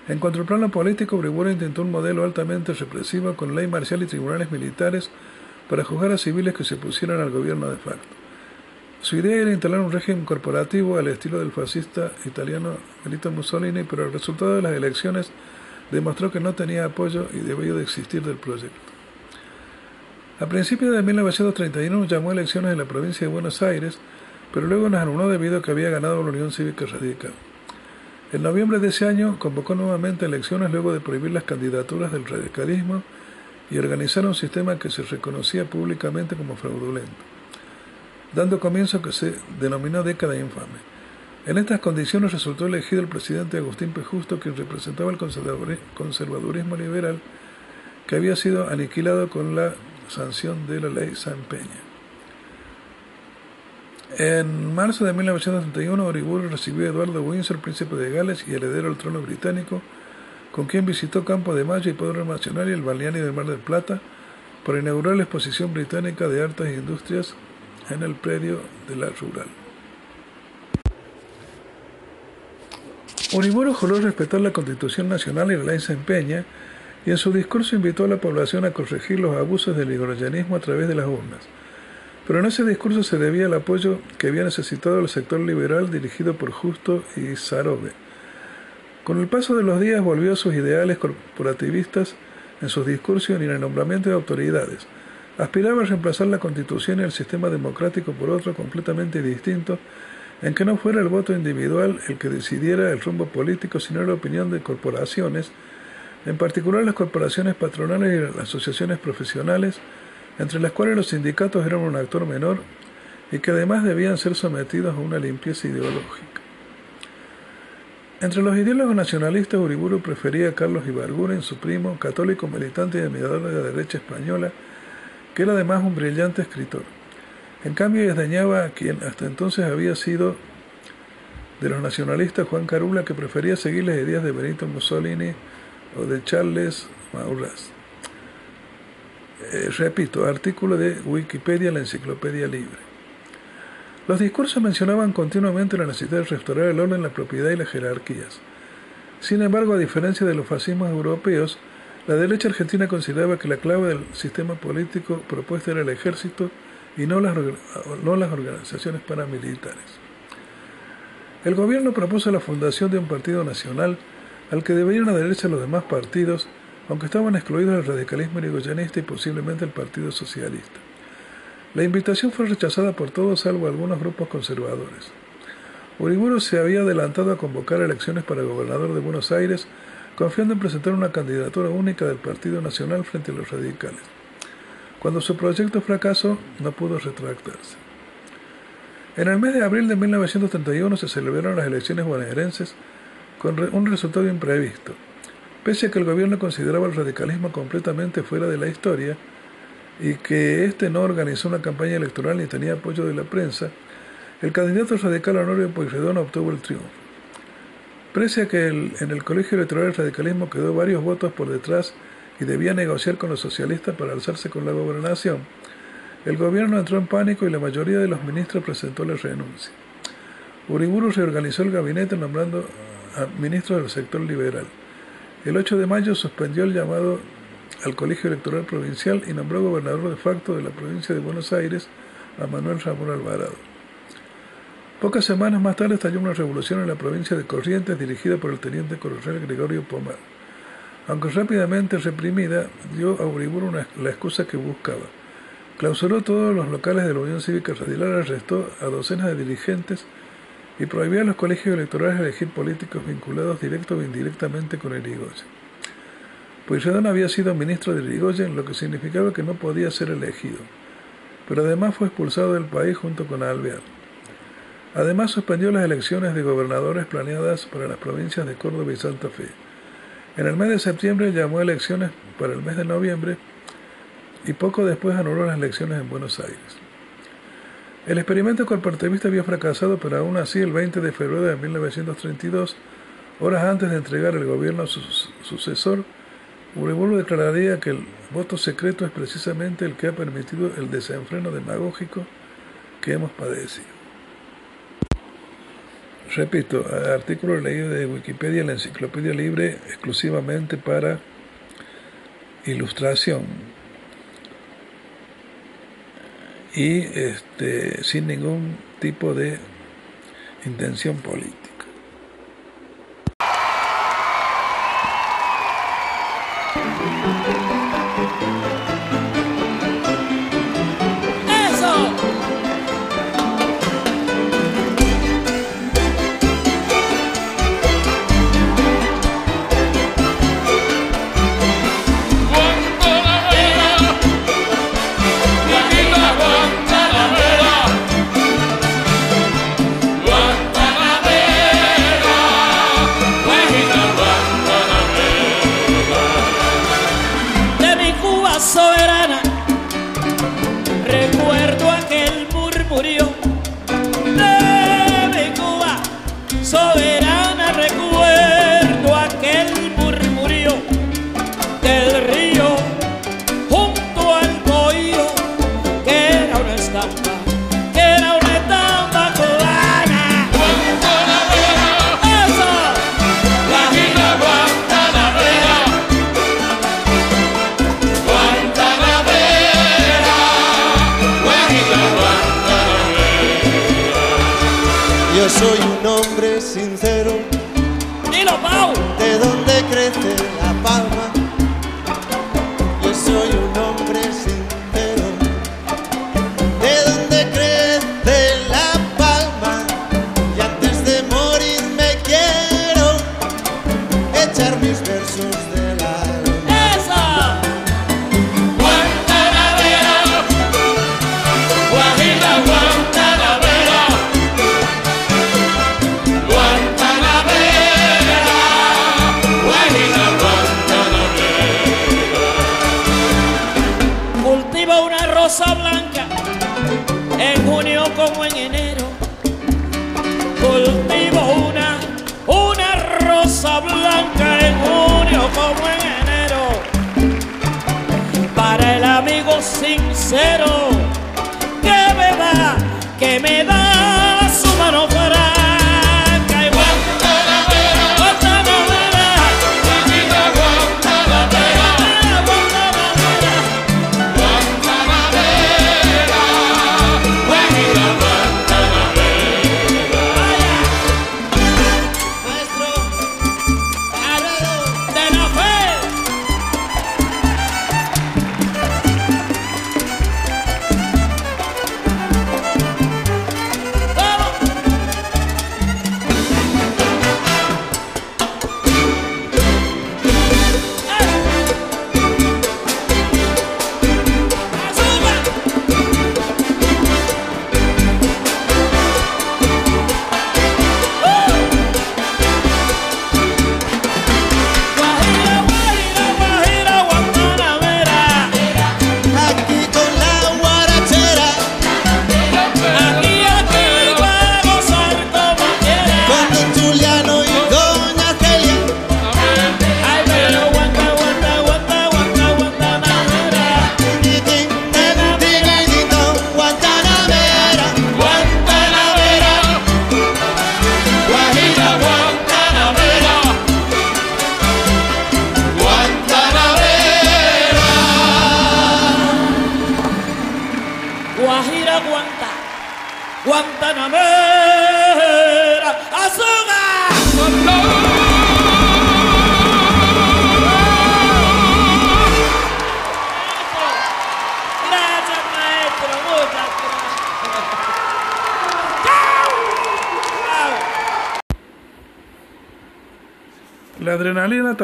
En cuanto al plano político, Bribura intentó un modelo altamente represivo con ley marcial y tribunales militares para juzgar a civiles que se pusieran al gobierno de facto. Su idea era instalar un régimen corporativo al estilo del fascista italiano Benito Mussolini, pero el resultado de las elecciones demostró que no tenía apoyo y debió de existir del proyecto. A principios de 1931 llamó a elecciones en la provincia de Buenos Aires, pero luego las anuló debido a que había ganado la Unión Cívica Radical. En noviembre de ese año convocó nuevamente elecciones luego de prohibir las candidaturas del radicalismo y organizar un sistema que se reconocía públicamente como fraudulento, dando comienzo a que se denominó década infame. En estas condiciones resultó elegido el presidente Agustín P. Justo, quien representaba el conservadurismo liberal que había sido aniquilado con la sanción de la ley San Peña. En marzo de 1931, Uriburu recibió a Eduardo Windsor, príncipe de Gales y heredero al trono británico, con quien visitó Campo de Mayo y Podro Nacional y el balneario del Mar del Plata para inaugurar la exposición británica de artes e industrias en el predio de la Rural. Uriburu juró respetar la Constitución Nacional y la ley Peña y en su discurso invitó a la población a corregir los abusos del hidrogenismo a través de las urnas. Pero en ese discurso se debía al apoyo que había necesitado el sector liberal dirigido por Justo y Sarobe con el paso de los días volvió a sus ideales corporativistas en sus discursos y en el nombramiento de autoridades. Aspiraba a reemplazar la constitución y el sistema democrático por otro completamente distinto, en que no fuera el voto individual el que decidiera el rumbo político, sino la opinión de corporaciones, en particular las corporaciones patronales y las asociaciones profesionales, entre las cuales los sindicatos eran un actor menor y que además debían ser sometidos a una limpieza ideológica. Entre los ideólogos nacionalistas, Uriburu prefería a Carlos Ibarguren, su primo, católico militante y admirador de la derecha española, que era además un brillante escritor. En cambio, desdeñaba a quien hasta entonces había sido de los nacionalistas Juan Carula, que prefería seguir las ideas de Benito Mussolini o de Charles Maurras. Eh, repito, artículo de Wikipedia, la enciclopedia libre. Los discursos mencionaban continuamente la necesidad de restaurar el orden, la propiedad y las jerarquías. Sin embargo, a diferencia de los fascismos europeos, la derecha argentina consideraba que la clave del sistema político propuesto era el ejército y no las, no las organizaciones paramilitares. El gobierno propuso la fundación de un partido nacional al que deberían adherirse los demás partidos, aunque estaban excluidos el radicalismo irigoyenista y posiblemente el Partido Socialista. La invitación fue rechazada por todos salvo algunos grupos conservadores. Uriburu se había adelantado a convocar elecciones para gobernador de Buenos Aires, confiando en presentar una candidatura única del Partido Nacional frente a los radicales. Cuando su proyecto fracasó, no pudo retractarse. En el mes de abril de 1931 se celebraron las elecciones bonaerenses con un resultado imprevisto. Pese a que el gobierno consideraba el radicalismo completamente fuera de la historia y que éste no organizó una campaña electoral ni tenía apoyo de la prensa, el candidato radical Honorio Pueyrredón obtuvo el triunfo. Pese a que en el colegio electoral el radicalismo quedó varios votos por detrás y debía negociar con los socialistas para alzarse con la gobernación, el gobierno entró en pánico y la mayoría de los ministros presentó la renuncia. Uriburu reorganizó el gabinete nombrando ministros del sector liberal. El 8 de mayo suspendió el llamado al Colegio Electoral Provincial y nombró gobernador de facto de la provincia de Buenos Aires a Manuel Ramón Alvarado. Pocas semanas más tarde estalló una revolución en la provincia de Corrientes dirigida por el teniente coronel Gregorio Pomar. Aunque rápidamente reprimida, dio a Uriburu la excusa que buscaba. Clausuró todos los locales de la Unión Cívica Radical, arrestó a docenas de dirigentes y prohibió a los colegios electorales elegir políticos vinculados directo o indirectamente con Irigoyen. Pueyrredón había sido ministro de Irigoyen, lo que significaba que no podía ser elegido, pero además fue expulsado del país junto con Alvear. Además suspendió las elecciones de gobernadores planeadas para las provincias de Córdoba y Santa Fe. En el mes de septiembre llamó elecciones para el mes de noviembre y poco después anuló las elecciones en Buenos Aires. El experimento corporativista había fracasado, pero aún así el 20 de febrero de 1932, horas antes de entregar el gobierno a su sucesor, Uriburu declararía que el voto secreto es precisamente el que ha permitido el desenfreno demagógico que hemos padecido. Repito, artículo leído de Wikipedia, la enciclopedia libre, exclusivamente para ilustración y este, sin ningún tipo de intención política.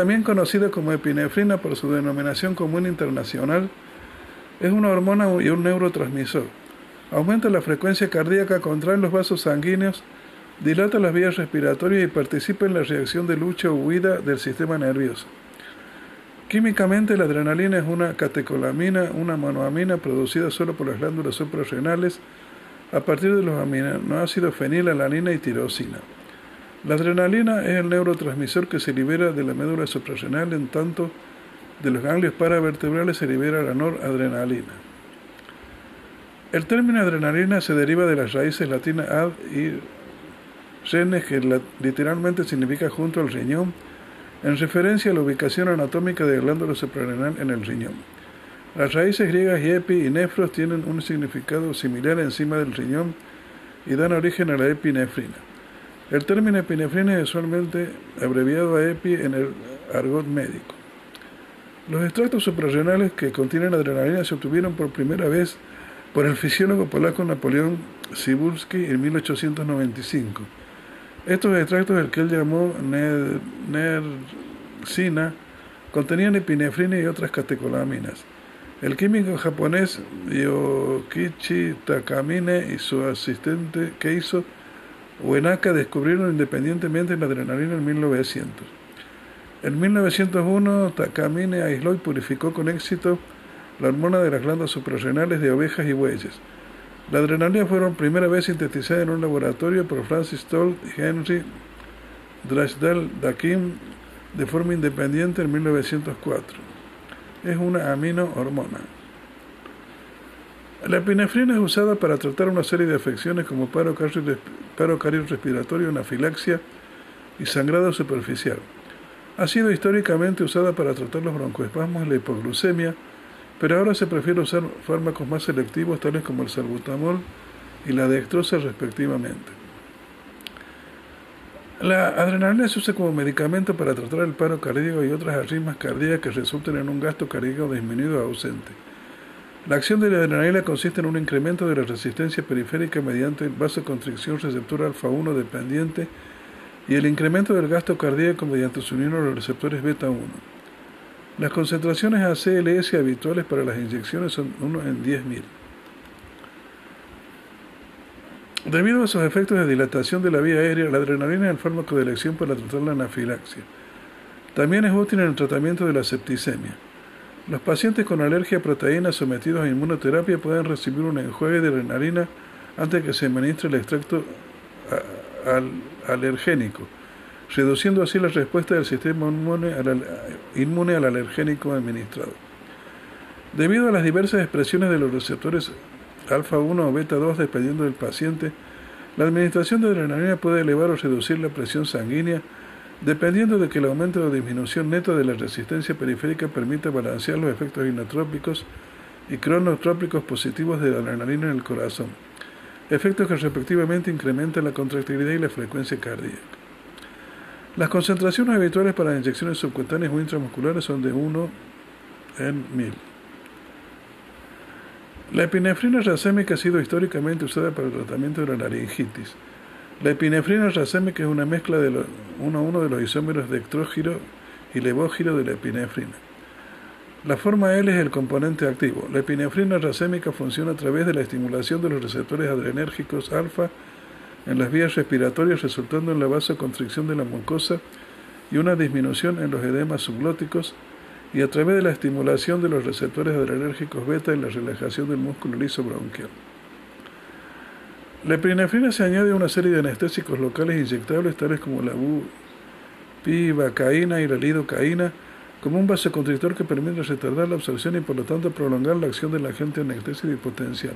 También conocida como epinefrina por su denominación común internacional, es una hormona y un neurotransmisor. Aumenta la frecuencia cardíaca, contrae los vasos sanguíneos, dilata las vías respiratorias y participa en la reacción de lucha o huida del sistema nervioso. Químicamente, la adrenalina es una catecolamina, una monoamina producida solo por las glándulas suprarrenales a partir de los aminoácidos fenilalanina y tirosina. La adrenalina es el neurotransmisor que se libera de la médula suprarrenal, en tanto de los ganglios paravertebrales se libera la noradrenalina. El término adrenalina se deriva de las raíces latinas ad y renes, que literalmente significa junto al riñón, en referencia a la ubicación anatómica de la glándula suprarrenal en el riñón. Las raíces griegas epi y nefros tienen un significado similar encima del riñón y dan origen a la epinefrina. El término epinefrina es usualmente abreviado a epi en el argot médico. Los extractos suprarrenales que contienen adrenalina se obtuvieron por primera vez por el fisiólogo polaco Napoleón Cybulski en 1895. Estos extractos, el que él llamó ner- nercina, contenían epinefrina y otras catecolaminas. El químico japonés Yokichi Takamine y su asistente Keiso Uenaka descubrieron independientemente la adrenalina en 1900. En 1901, Takamine aisló y purificó con éxito la hormona de las glándulas suprarrenales de ovejas y bueyes. La adrenalina fue por primera vez sintetizada en un laboratorio por Francis Toll y Henry Drysdale Dakim de forma independiente en 1904. Es una aminohormona. La epinefrina es usada para tratar una serie de afecciones como paro cardio- paro cardiorrespiratorio, anafilaxia y sangrado superficial. Ha sido históricamente usada para tratar los broncoespasmos y la hipoglucemia, pero ahora se prefiere usar fármacos más selectivos tales como el salbutamol y la dextrosa respectivamente. La adrenalina se usa como medicamento para tratar el paro cardíaco y otras arritmias cardíacas que resulten en un gasto cardíaco disminuido o ausente. La acción de la adrenalina consiste en un incremento de la resistencia periférica mediante vasoconstricción receptor alfa 1 dependiente y el incremento del gasto cardíaco mediante su unión a los receptores beta 1. Las concentraciones ACLS habituales para las inyecciones son 1 en 10.000. Debido a sus efectos de dilatación de la vía aérea, la adrenalina es el fármaco de elección para tratar la anafilaxia. También es útil en el tratamiento de la septicemia. Los pacientes con alergia a proteínas sometidos a inmunoterapia pueden recibir un enjuague de adrenalina antes que se administre el extracto alergénico, reduciendo así la respuesta del sistema inmune al- inmune al alergénico administrado. Debido a las diversas expresiones de los receptores alfa 1 o beta 2 dependiendo del paciente, la administración de adrenalina puede elevar o reducir la presión sanguínea dependiendo de que el aumento o disminución neta de la resistencia periférica permita balancear los efectos inotrópicos y cronotrópicos positivos de la adrenalina en el corazón, efectos que respectivamente incrementan la contractilidad y la frecuencia cardíaca. Las concentraciones habituales para inyecciones subcutáneas o intramusculares son de 1 en 1000. La epinefrina racémica ha sido históricamente usada para el tratamiento de la laringitis. La epinefrina racémica es una mezcla de uno a uno de los isómeros dextrógiro y levógiro de la epinefrina. La forma L es el componente activo. La epinefrina racémica funciona a través de la estimulación de los receptores adrenérgicos alfa en las vías respiratorias, resultando en la vasoconstricción de la mucosa y una disminución en los edemas subglóticos, y a través de la estimulación de los receptores adrenérgicos beta y la relajación del músculo liso bronquial. La epinefrina se añade a una serie de anestésicos locales inyectables, tales como la bupivacaína y la lidocaína, como un vasoconstrictor que permite retardar la absorción y por lo tanto prolongar la acción del agente anestésico y potencial.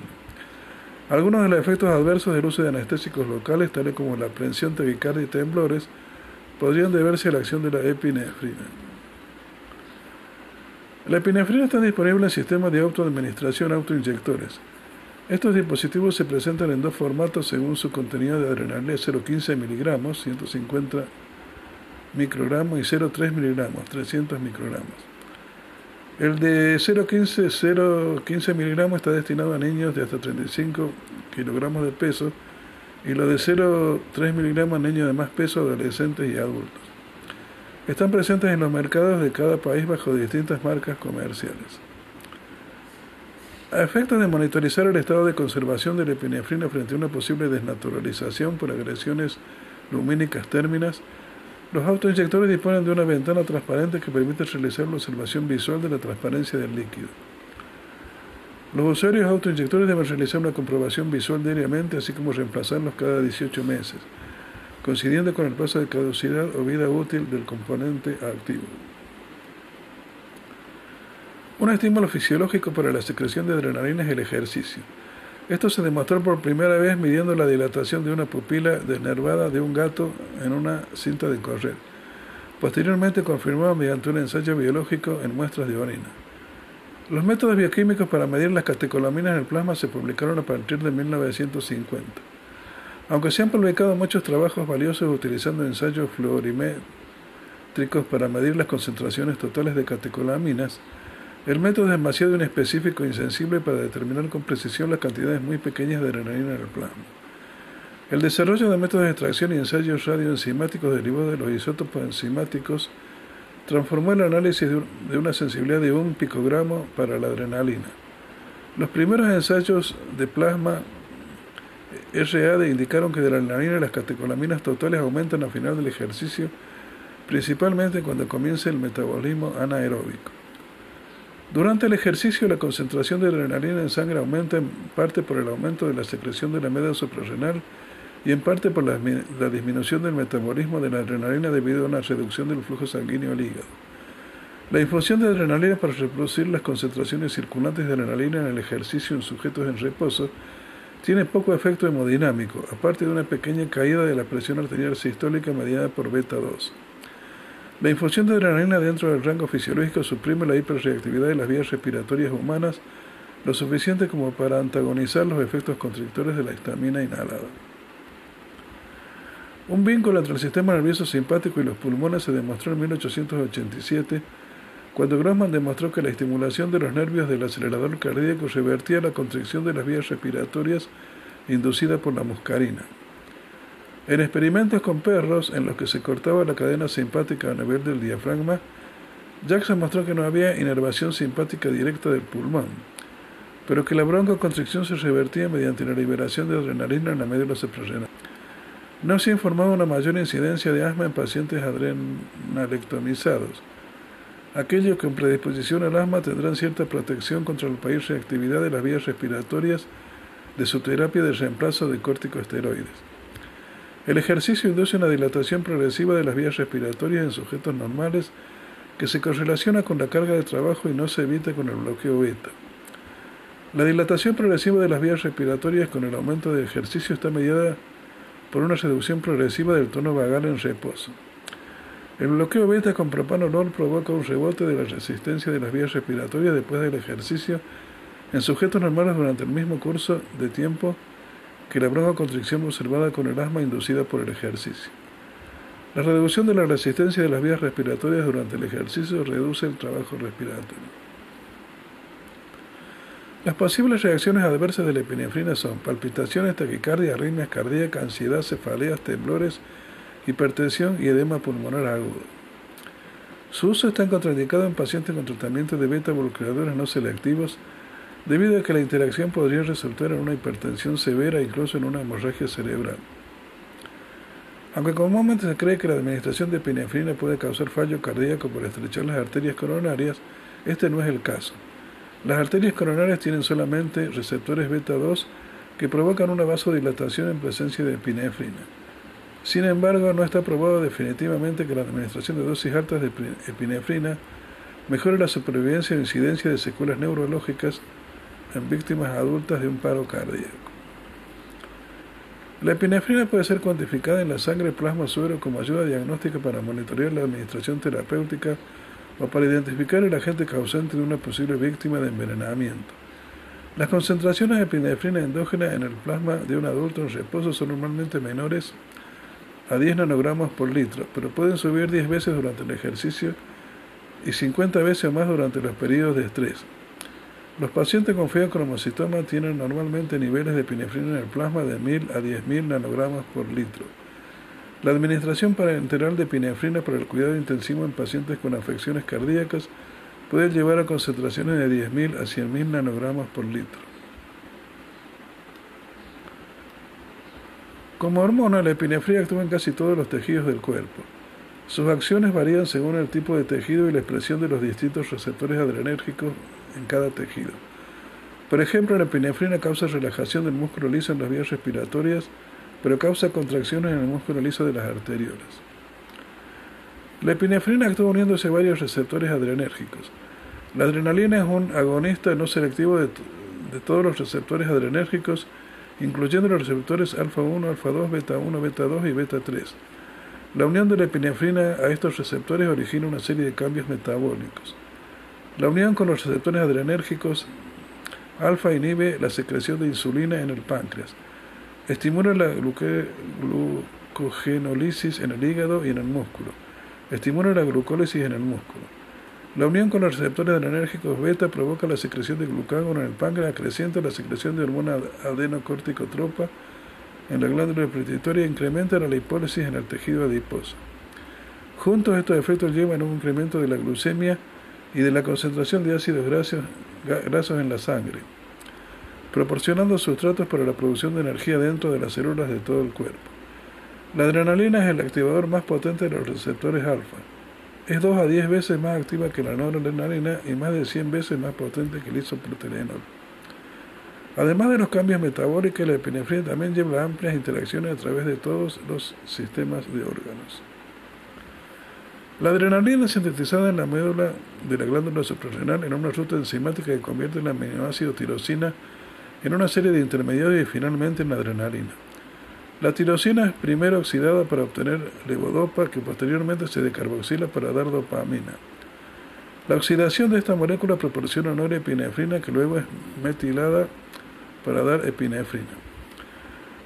Algunos de los efectos adversos del uso de anestésicos locales, tales como la aprensión, taquicardia y temblores, podrían deberse a la acción de la epinefrina. La epinefrina está disponible en sistemas de autoadministración autoinyectores. Estos dispositivos se presentan en dos formatos según su contenido de adrenalina 0,15 miligramos, 150 microgramos, y 0,3 miligramos, 300 microgramos. El de 0,15 0,15 miligramos está destinado a niños de hasta 35 kilogramos de peso y lo de 0,3 miligramos a niños de más peso, adolescentes y adultos. Están presentes en los mercados de cada país bajo distintas marcas comerciales. A efectos de monitorizar el estado de conservación de la epinefrina frente a una posible desnaturalización por agresiones lumínicas términas, los autoinyectores disponen de una ventana transparente que permite realizar la observación visual de la transparencia del líquido. Los usuarios autoinyectores deben realizar una comprobación visual diariamente, así como reemplazarlos cada 18 meses, coincidiendo con el paso de caducidad o vida útil del componente activo. Un estímulo fisiológico para la secreción de adrenalina es el ejercicio. Esto se demostró por primera vez midiendo la dilatación de una pupila desnervada de un gato en una cinta de correr. Posteriormente confirmado mediante un ensayo biológico en muestras de orina. Los métodos bioquímicos para medir las catecolaminas en el plasma se publicaron a partir de 1950. Aunque se han publicado muchos trabajos valiosos utilizando ensayos fluorimétricos para medir las concentraciones totales de catecolaminas, el método es demasiado inespecífico e insensible para determinar con precisión las cantidades muy pequeñas de adrenalina en el plasma. El desarrollo de métodos de extracción y ensayos radioenzimáticos derivados de los isótopos enzimáticos transformó el análisis de una sensibilidad de un picogramo para la adrenalina. Los primeros ensayos de plasma RAD indicaron que de la adrenalina las catecolaminas totales aumentan al final del ejercicio, principalmente cuando comienza el metabolismo anaeróbico. Durante el ejercicio, la concentración de adrenalina en sangre aumenta en parte por el aumento de la secreción de la media suprarrenal y en parte por la, disminución del metabolismo de la adrenalina debido a una reducción del flujo sanguíneo al hígado. La infusión de adrenalina para reproducir las concentraciones circulantes de adrenalina en el ejercicio en sujetos en reposo tiene poco efecto hemodinámico, aparte de una pequeña caída de la presión arterial sistólica mediada por beta 2. La infusión de adrenalina dentro del rango fisiológico suprime la hiperreactividad de las vías respiratorias humanas lo suficiente como para antagonizar los efectos constrictores de la histamina inhalada. Un vínculo entre el sistema nervioso simpático y los pulmones se demostró en 1887, cuando Grossman demostró que la estimulación de los nervios del acelerador cardíaco revertía la constricción de las vías respiratorias inducida por la muscarina. En experimentos con perros en los que se cortaba la cadena simpática a nivel del diafragma, Jackson mostró que no había inervación simpática directa del pulmón, pero que la broncoconstricción se revertía mediante la liberación de adrenalina en la médula suprarrenal. No se informaba una mayor incidencia de asma en pacientes adrenalectomizados. Aquellos con predisposición al asma tendrán cierta protección contra la país reactividad de las vías respiratorias de su terapia de reemplazo de corticosteroides. El ejercicio induce una dilatación progresiva de las vías respiratorias en sujetos normales que se correlaciona con la carga de trabajo y no se evita con el bloqueo beta. La dilatación progresiva de las vías respiratorias con el aumento de ejercicio está mediada por una reducción progresiva del tono vagal en reposo. El bloqueo beta con propanolol provoca un rebote de la resistencia de las vías respiratorias después del ejercicio en sujetos normales durante el mismo curso de tiempo que la broncoconstricción observada con el asma inducida por el ejercicio. La reducción de la resistencia de las vías respiratorias durante el ejercicio reduce el trabajo respiratorio. Las posibles reacciones adversas de la epinefrina son palpitaciones, taquicardia, arritmias cardíacas, ansiedad, cefaleas, temblores, hipertensión y edema pulmonar agudo. Su uso está contraindicado en pacientes con tratamiento de beta-bloqueadores no selectivos debido a que la interacción podría resultar en una hipertensión severa incluso en una hemorragia cerebral. Aunque comúnmente se cree que la administración de epinefrina puede causar fallo cardíaco por estrechar las arterias coronarias, este no es el caso. Las arterias coronarias tienen solamente receptores beta 2 que provocan una vasodilatación en presencia de epinefrina. Sin embargo, no está probado definitivamente que la administración de dosis altas de epinefrina mejore la supervivencia e incidencia de secuelas neurológicas en víctimas adultas de un paro cardíaco. La epinefrina puede ser cuantificada en la sangre plasma suero como ayuda diagnóstica para monitorear la administración terapéutica o para identificar el agente causante de una posible víctima de envenenamiento. Las concentraciones de epinefrina endógena en el plasma de un adulto en reposo son normalmente menores a 10 nanogramos por litro, pero pueden subir 10 veces durante el ejercicio y 50 veces más durante los periodos de estrés. Los pacientes con feocromocitoma tienen normalmente niveles de epinefrina en el plasma de 1000 a 10.000 nanogramos por litro. La administración parenteral de epinefrina para el cuidado intensivo en pacientes con afecciones cardíacas puede llevar a concentraciones de 10.000 a 100.000 nanogramos por litro. Como hormona, la epinefrina actúa en casi todos los tejidos del cuerpo. Sus acciones varían según el tipo de tejido y la expresión de los distintos receptores adrenérgicos en cada tejido. Por ejemplo, la epinefrina causa relajación del músculo liso en las vías respiratorias, pero causa contracciones en el músculo liso de las arteriolas. La epinefrina actúa uniéndose a varios receptores adrenérgicos. La adrenalina es un agonista no selectivo de, de todos los receptores adrenérgicos, incluyendo los receptores alfa 1, alfa 2, beta 1, beta 2 y beta 3. La unión de la epinefrina a estos receptores origina una serie de cambios metabólicos. La unión con los receptores adrenérgicos alfa inhibe la secreción de insulina en el páncreas, estimula la glucogenólisis en el hígado y en el músculo, estimula la glucólisis en el músculo. La unión con los receptores adrenérgicos beta provoca la secreción de glucagón en el páncreas, acrecienta la secreción de hormona adenocorticotropa en la glándula pituitaria e incrementa la lipólisis en el tejido adiposo. Juntos estos efectos llevan a un incremento de la glucemia y de la concentración de ácidos grasos, grasos en la sangre, proporcionando sustratos para la producción de energía dentro de las células de todo el cuerpo. La adrenalina es el activador más potente de los receptores alfa. Es 2 a 10 veces más activa que la noradrenalina y más de 100 veces más potente que el isoproterenol. Además de los cambios metabólicos, la epinefrina también lleva amplias interacciones a través de todos los sistemas de órganos. La adrenalina sintetizada en la médula de la glándula suprarrenal en una ruta enzimática que convierte el aminoácido tirosina en una serie de intermediarios y finalmente en la adrenalina. La tirosina es primero oxidada para obtener levodopa que posteriormente se decarboxila para dar dopamina. La oxidación de esta molécula proporciona norepinefrina que luego es metilada para dar epinefrina.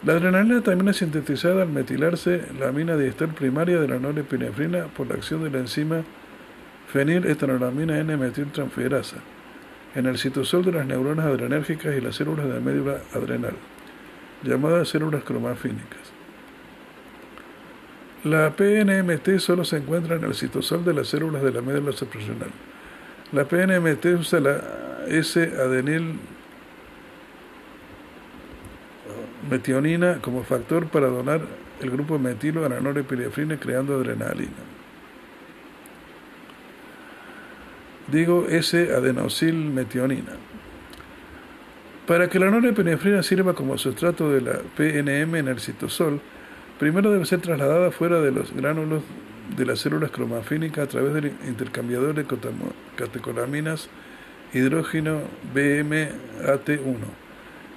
La adrenalina también es sintetizada al metilarse la amina diester primaria de la norepinefrina por la acción de la enzima feniletonolamina N-metiltransferasa en el citosol de las neuronas adrenérgicas y las células de la médula adrenal, llamadas células cromafínicas. La PNMT solo se encuentra en el citosol de las células de la médula suprarrenal. La PNMT usa la S-adenil metionina como factor para donar el grupo metilo a la norepinefrina creando adrenalina. Digo S-adenosilmetionina. Para que la norepinefrina sirva como sustrato de la PNM en el citosol, primero debe ser trasladada fuera de los gránulos de las células cromafínicas a través del intercambiador de catecolaminas hidrógeno BMAT1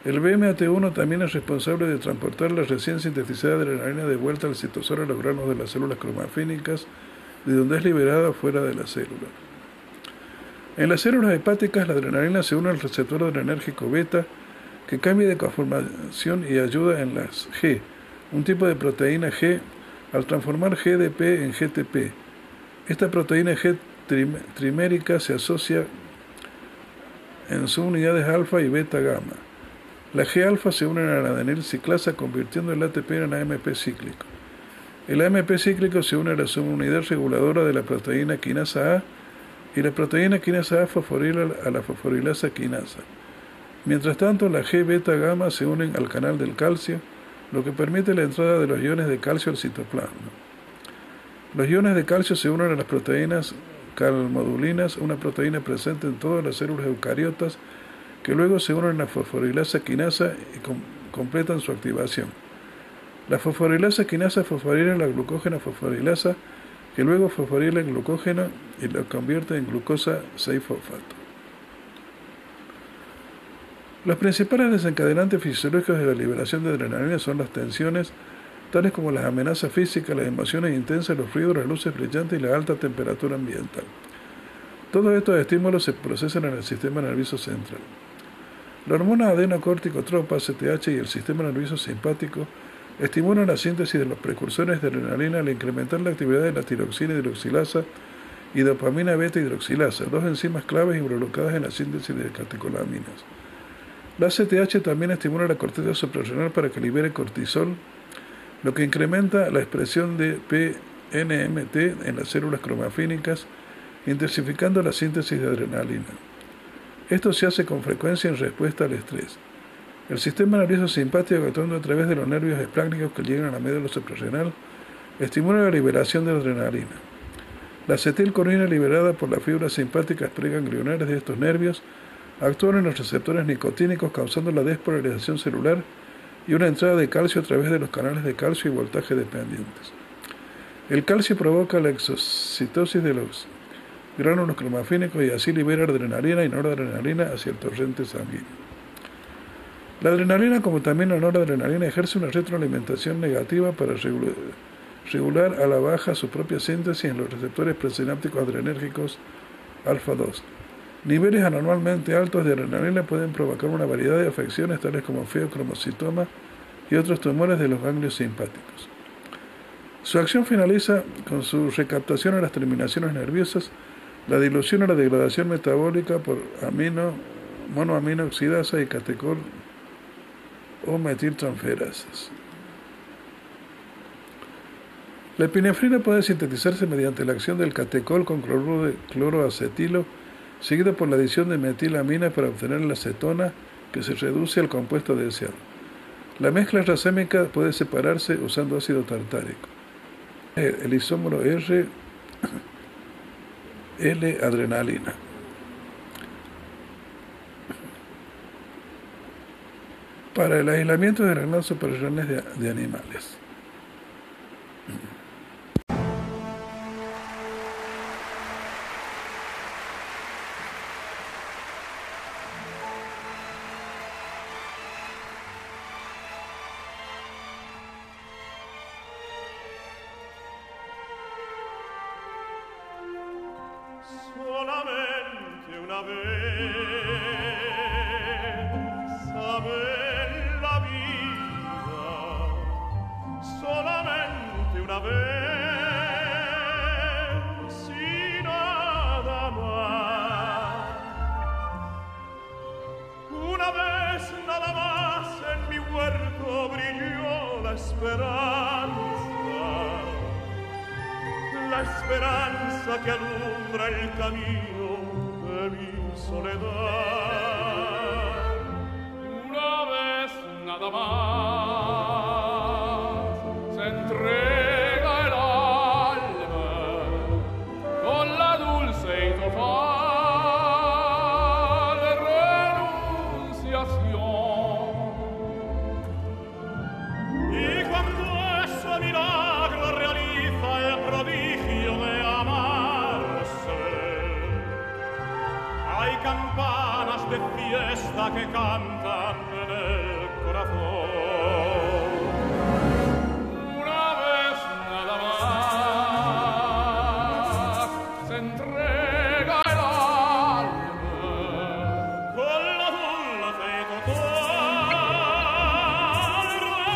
el BMAT1 también es responsable de transportar la recién sintetizada adrenalina de vuelta al citosol a los granos de las células cromafínicas, de donde es liberada fuera de la célula. En las células hepáticas, la adrenalina se une al receptor adrenérgico beta, que cambia de conformación y ayuda en las G, un tipo de proteína G, al transformar GDP en GTP. Esta proteína G trimérica se asocia en sus unidades alfa y beta gamma. La G-alfa se une a la adenil ciclasa convirtiendo el ATP en AMP cíclico. El AMP cíclico se une a la subunidad reguladora de la proteína quinasa A y la proteína quinasa A fosforila a la fosforilasa quinasa. Mientras tanto, la G-beta gamma se unen al canal del calcio, lo que permite la entrada de los iones de calcio al citoplasma. Los iones de calcio se unen a las proteínas calmodulinas, una proteína presente en todas las células eucariotas que luego se unen a la fosforilasa quinasa y completan su activación. La fosforilasa quinasa fosforila la glucógena fosforilasa, que luego fosforila el glucógeno y lo convierte en glucosa 6-fosfato. Los principales desencadenantes fisiológicos de la liberación de adrenalina son las tensiones, tales como las amenazas físicas, las emociones intensas, los ruidos, las luces brillantes y la alta temperatura ambiental. Todos estos estímulos se procesan en el sistema nervioso central. La hormona adenocórticotropa, CTH, y el sistema nervioso simpático estimulan la síntesis de los precursores de adrenalina al incrementar la actividad de la tiroxina hidroxilasa y dopamina beta hidroxilasa, dos enzimas claves involucradas en la síntesis de catecolaminas. La CTH también estimula la corteza suprarrenal para que libere cortisol, lo que incrementa la expresión de PNMT en las células cromafínicas, intensificando la síntesis de adrenalina. Esto se hace con frecuencia en respuesta al estrés. El sistema nervioso simpático actuando a través de los nervios esplácnicos que llegan a la médula suprarrenal estimula la liberación de adrenalina. La acetilcolina liberada por las fibras simpáticas preganglionares de estos nervios actúan en los receptores nicotínicos causando la despolarización celular y una entrada de calcio a través de los canales de calcio y voltaje dependientes. El calcio provoca la exocitosis de los gránulos cromafínicos y así libera adrenalina y noradrenalina hacia el torrente sanguíneo. La adrenalina, como también la noradrenalina, ejerce una retroalimentación negativa para regular a la baja su propia síntesis en los receptores presinápticos adrenérgicos alfa 2 Niveles anormalmente altos de adrenalina pueden provocar una variedad de afecciones tales como feocromocitoma y otros tumores de los ganglios simpáticos. Su acción finaliza con su recaptación a las terminaciones nerviosas, la dilución o la degradación metabólica por amino, monoamino oxidasa y catecol o metiltransferasas. La epinefrina puede sintetizarse mediante la acción del catecol con cloruro de cloroacetilo seguido por la adición de metilamina para obtener la acetona que se reduce al compuesto deseado. La mezcla racémica puede separarse usando ácido tartárico. El isómero R, L-adrenalina. Para el aislamiento de las de, de animales. solamente una vez saber la vida. solamente una vez si nada más una vez nada más en mi huerto brilló la esperanza la esperanza que alumbra el camino de mi soledad. Una vez nada más. que canta en el corazón. Una vez nada más se entrega el alma con la dulce y total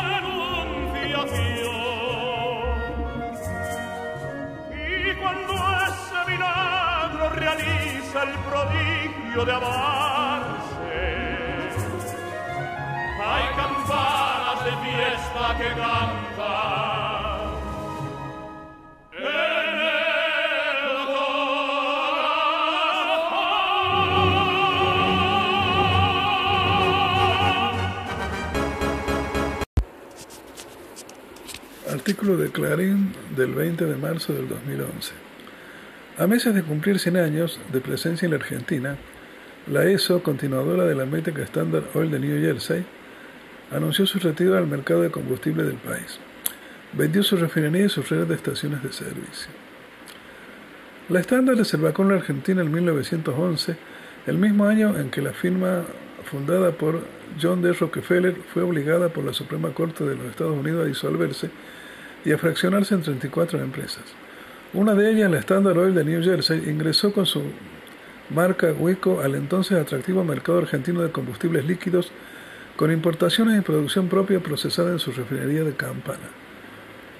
renunciación. Y cuando ese milagro realiza el prodigio de amor, Artículo de Clarín del 20 de marzo del 2011. A meses de cumplir 100 años de presencia en la Argentina, la ESO, continuadora de la American Standard Oil de New Jersey, anunció su retiro al mercado de combustible del país. Vendió su refinería y su red de estaciones de servicio. La Standard desembarcó en la Argentina en 1911, el mismo año en que la firma fundada por John D. Rockefeller fue obligada por la Suprema Corte de los Estados Unidos a disolverse y a fraccionarse en 34 empresas. Una de ellas, la Standard Oil de New Jersey, ingresó con su marca Hueco al entonces atractivo mercado argentino de combustibles líquidos con importaciones y producción propia procesada en su refinería de Campana.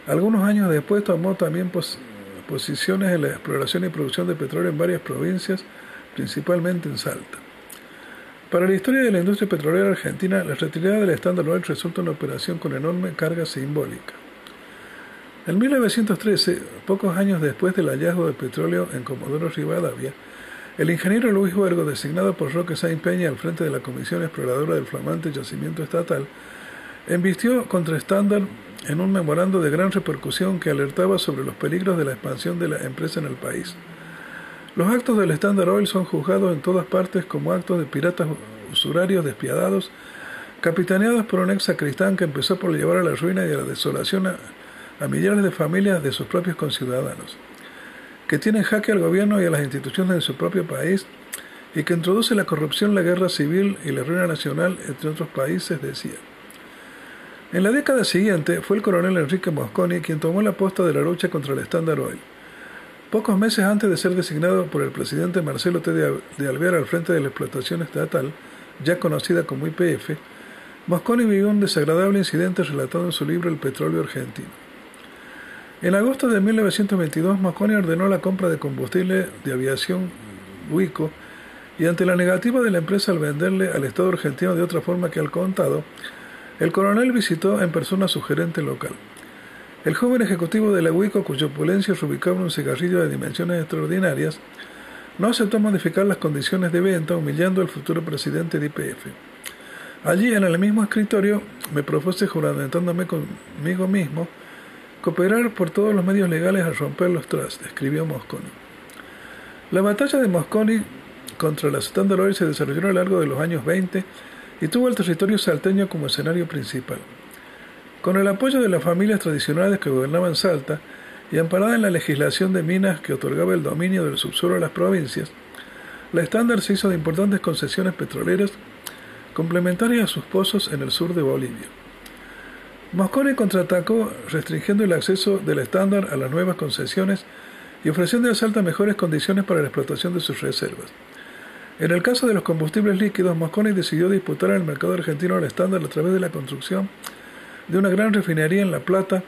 Algunos años después tomó también pos posiciones en la exploración y producción de petróleo en varias provincias, principalmente en Salta. Para la historia de la industria petrolera argentina, la retirada del Standard Oil resulta una operación con enorme carga simbólica. En 1913, pocos años después del hallazgo del petróleo en Comodoro Rivadavia, el ingeniero Luis Huergo, designado por Roque Sainz Peña al frente de la Comisión Exploradora del flamante yacimiento estatal, embistió contra Standard en un memorando de gran repercusión que alertaba sobre los peligros de la expansión de la empresa en el país. Los actos del Standard Oil son juzgados en todas partes como actos de piratas usurarios despiadados, capitaneados por un ex sacristán que empezó por llevar a la ruina y a la desolación a, a millares de familias de sus propios conciudadanos, que tienen jaque al gobierno y a las instituciones de su propio país y que introduce la corrupción, la guerra civil y la ruina nacional, entre otros países, decía. En la década siguiente fue el coronel Enrique Mosconi quien tomó la posta de la lucha contra el Standard Oil. Pocos meses antes de ser designado por el presidente Marcelo T. de Alvear al frente de la explotación estatal, ya conocida como IPF, Mosconi vivió un desagradable incidente relatado en su libro El petróleo argentino. En agosto de 1922, Mosconi ordenó la compra de combustible de aviación Huico y ante la negativa de la empresa al venderle al Estado argentino de otra forma que al contado, el coronel visitó en persona a su gerente local. El joven ejecutivo de la UICO, cuya opulencia ubicaba en un cigarrillo de dimensiones extraordinarias, no aceptó modificar las condiciones de venta, humillando al futuro presidente de IPF. Allí, en el mismo escritorio, me propuse, juramentándome conmigo mismo, cooperar por todos los medios legales a romper los trusts, escribió Mosconi. La batalla de Mosconi contra la Standard Oil se desarrolló a lo largo de los años 20 y tuvo el territorio salteño como escenario principal. Con el apoyo de las familias tradicionales que gobernaban Salta y amparada en la legislación de minas que otorgaba el dominio del subsuelo a las provincias, la estándar se hizo de importantes concesiones petroleras complementarias a sus pozos en el sur de Bolivia. Mosconi contraatacó restringiendo el acceso del estándar a las nuevas concesiones y ofreciendo a Salta mejores condiciones para la explotación de sus reservas. En el caso de los combustibles líquidos, Mosconi decidió disputar al mercado argentino al estándar a través de la construcción de una gran refinería en La Plata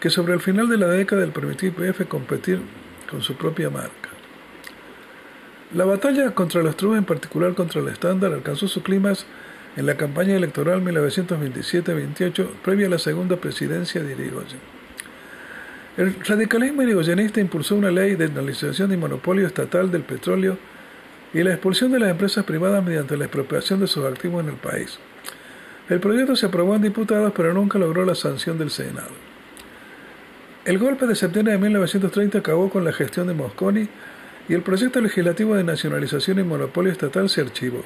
que sobre el final de la década permitió IPF competir con su propia marca. La batalla contra los trubos, en particular contra el estándar, alcanzó su clímax en la campaña electoral 1927-28, previa a la segunda presidencia de Irigoyen. El radicalismo irigoyenista impulsó una ley de nacionalización y monopolio estatal del petróleo y la expulsión de las empresas privadas mediante la expropiación de sus activos en el país. El proyecto se aprobó en diputados, pero nunca logró la sanción del Senado. El golpe de septiembre de 1930 acabó con la gestión de Mosconi y el proyecto legislativo de nacionalización y monopolio estatal se archivó.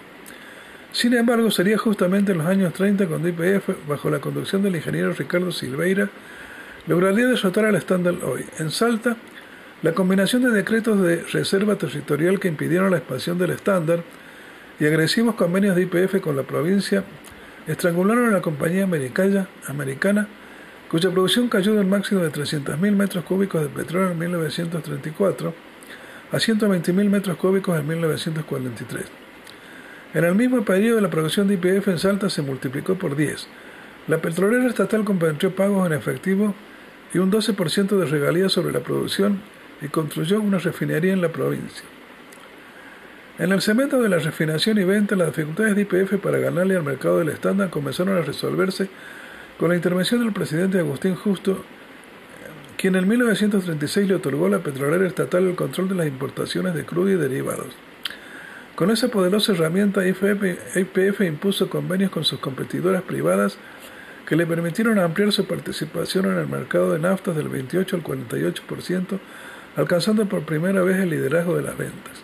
Sin embargo, sería justamente en los años 30 cuando IPF, bajo la conducción del ingeniero Ricardo Silveira, lograría derrotar al estándar hoy. En Salta, la combinación de decretos de reserva territorial que impidieron la expansión del estándar y agresivos convenios de IPF con la provincia estrangularon a la compañía americana, americana cuya producción cayó del máximo de 300.000 metros cúbicos de petróleo en 1934 a 120.000 metros cúbicos en 1943. En el mismo periodo, la producción de IPF en Salta se multiplicó por 10. La petrolera estatal comprendió pagos en efectivo y un 12% de regalías sobre la producción y construyó una refinería en la provincia. En el cemento de la refinación y venta, las dificultades de IPF para ganarle al mercado del estándar comenzaron a resolverse con la intervención del presidente Agustín Justo, quien en 1936 le otorgó a la petrolera estatal el control de las importaciones de crudo y derivados. Con esa poderosa herramienta, IPF impuso convenios con sus competidoras privadas que le permitieron ampliar su participación en el mercado de naftas del 28 al 48%, alcanzando por primera vez el liderazgo de las ventas.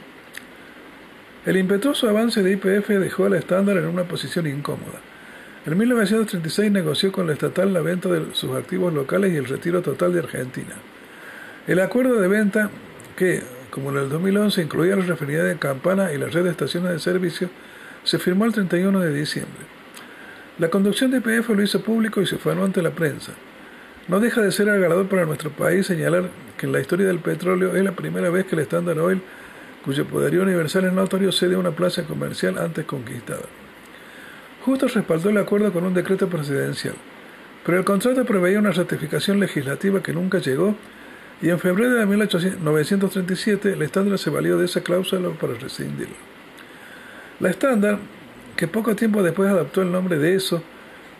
El impetuoso avance de IPF dejó al estándar en una posición incómoda. En 1936 negoció con la estatal la venta de sus activos locales y el retiro total de Argentina. El acuerdo de venta, que, como en el 2011, incluía la refinería de Campana y la red de estaciones de servicio, se firmó el 31 de diciembre. La conducción de IPF lo hizo público y se ufanó ante la prensa. No deja de ser agarrador para nuestro país señalar que en la historia del petróleo es la primera vez que el Standard Oil cuyo poderío universal es notorio, cede una plaza comercial antes conquistada. Justo respaldó el acuerdo con un decreto presidencial, pero el contrato preveía una ratificación legislativa que nunca llegó y en febrero de 1937 el estándar se valió de esa cláusula para rescindirlo. La estándar, que poco tiempo después adoptó el nombre de ESO,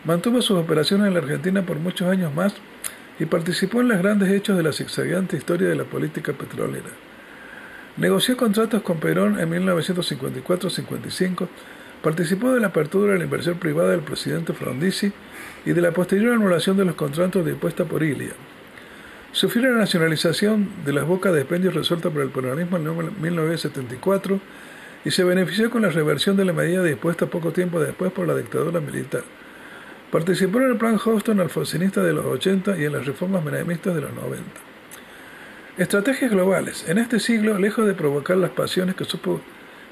mantuvo sus operaciones en la Argentina por muchos años más y participó en los grandes hechos de la zigzagueante historia de la política petrolera. Negoció contratos con Perón en 1954-55, participó de la apertura de la inversión privada del presidente Frondizi y de la posterior anulación de los contratos de impuesta por Ilia. Sufrió la nacionalización de las bocas de expendios resuelta por el peronismo en 1974 y se benefició con la reversión de la medida dispuesta poco tiempo después por la dictadura militar. Participó en el plan Houston alfonsinista de los 80 y en las reformas menemistas de los 90. Estrategias globales. En este siglo, lejos de provocar las pasiones que supo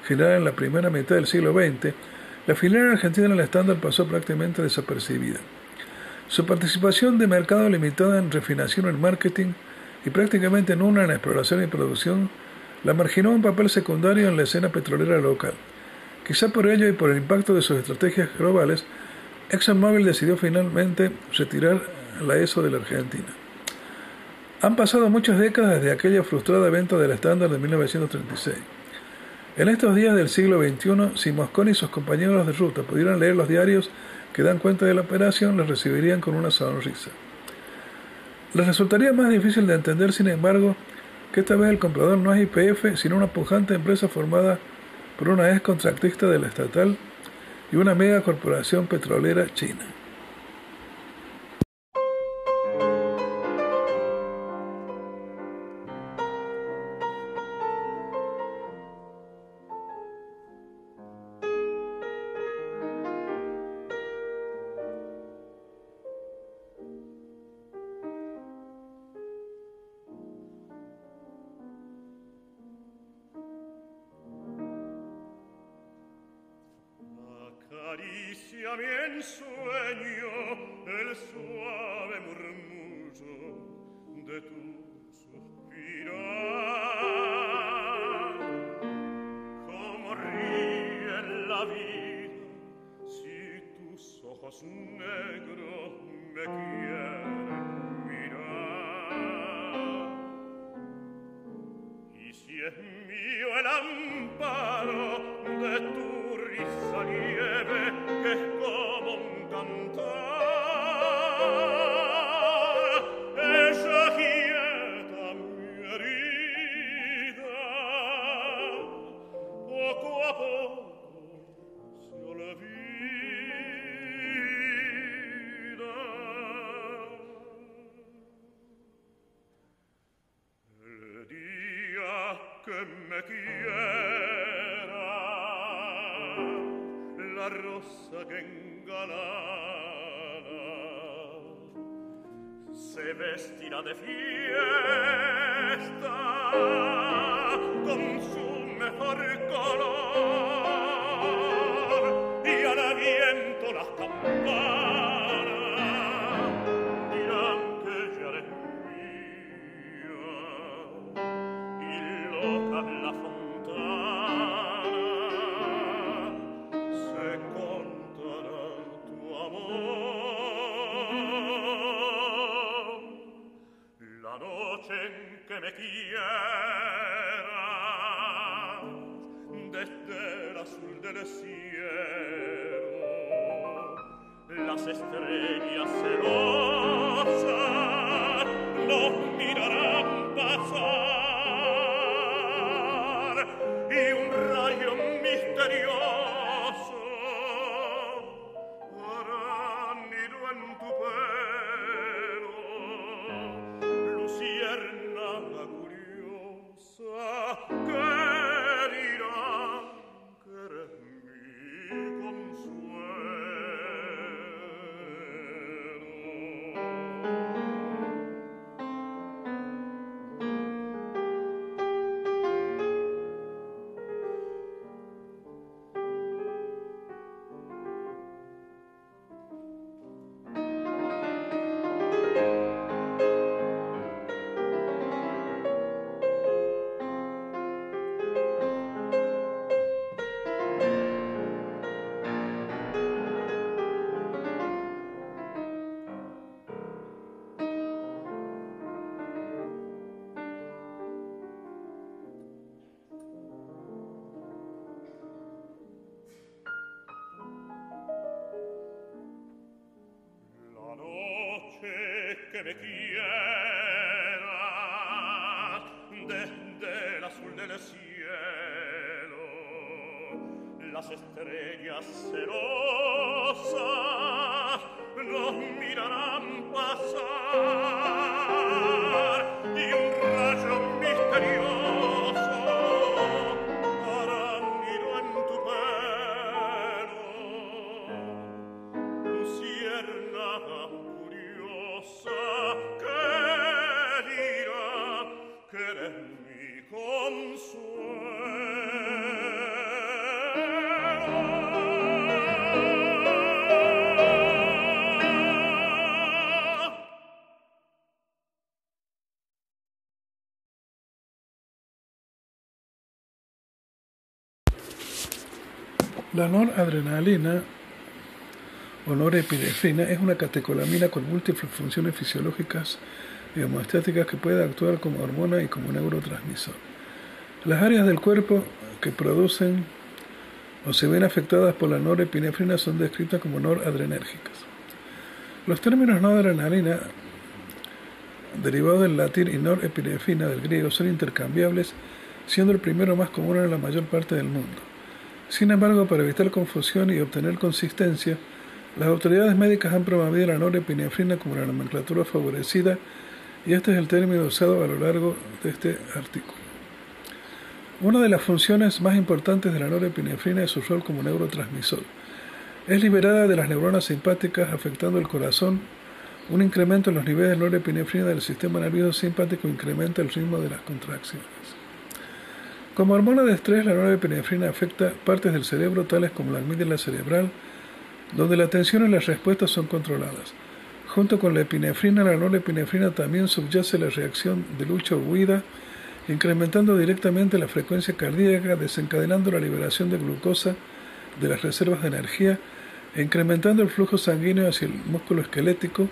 generar en la primera mitad del siglo XX, la filial argentina en el estándar pasó prácticamente desapercibida. Su participación de mercado limitada en refinación y marketing y prácticamente nula en exploración y producción la marginó un papel secundario en la escena petrolera local. Quizá por ello y por el impacto de sus estrategias globales, ExxonMobil decidió finalmente retirar la ESO de la Argentina. Han pasado muchas décadas desde aquella frustrada venta del estándar de 1936. En estos días del siglo XXI, si Mosconi y sus compañeros de ruta pudieran leer los diarios que dan cuenta de la operación les recibirían con una sonrisa. Les resultaría más difícil de entender, sin embargo, que esta vez el comprador no es IPF, sino una pujante empresa formada por una ex contratista de la estatal y una mega corporación petrolera china. Que La noradrenalina o norepinefrina es una catecolamina con múltiples funciones fisiológicas y homeostáticas que puede actuar como hormona y como neurotransmisor. Las áreas del cuerpo que producen o se ven afectadas por la norepinefrina son descritas como noradrenérgicas. Los términos noradrenalina, derivados del latín y norepinefrina del griego, son intercambiables, siendo el primero más común en la mayor parte del mundo. Sin embargo, para evitar confusión y obtener consistencia, las autoridades médicas han promovido la norepinefrina como la nomenclatura favorecida y este es el término usado a lo largo de este artículo. Una de las funciones más importantes de la norepinefrina es su rol como neurotransmisor. Es liberada de las neuronas simpáticas afectando el corazón. Un incremento en los niveles de norepinefrina del sistema nervioso simpático incrementa el ritmo de las contracciones. Como hormona de estrés, la norepinefrina afecta partes del cerebro tales como la amígdala cerebral, donde la atención y las respuestas son controladas. Junto con la epinefrina, la norepinefrina también subyace la reacción de lucha o huida, incrementando directamente la frecuencia cardíaca, desencadenando la liberación de glucosa de las reservas de energía incrementando el flujo sanguíneo hacia el músculo esquelético,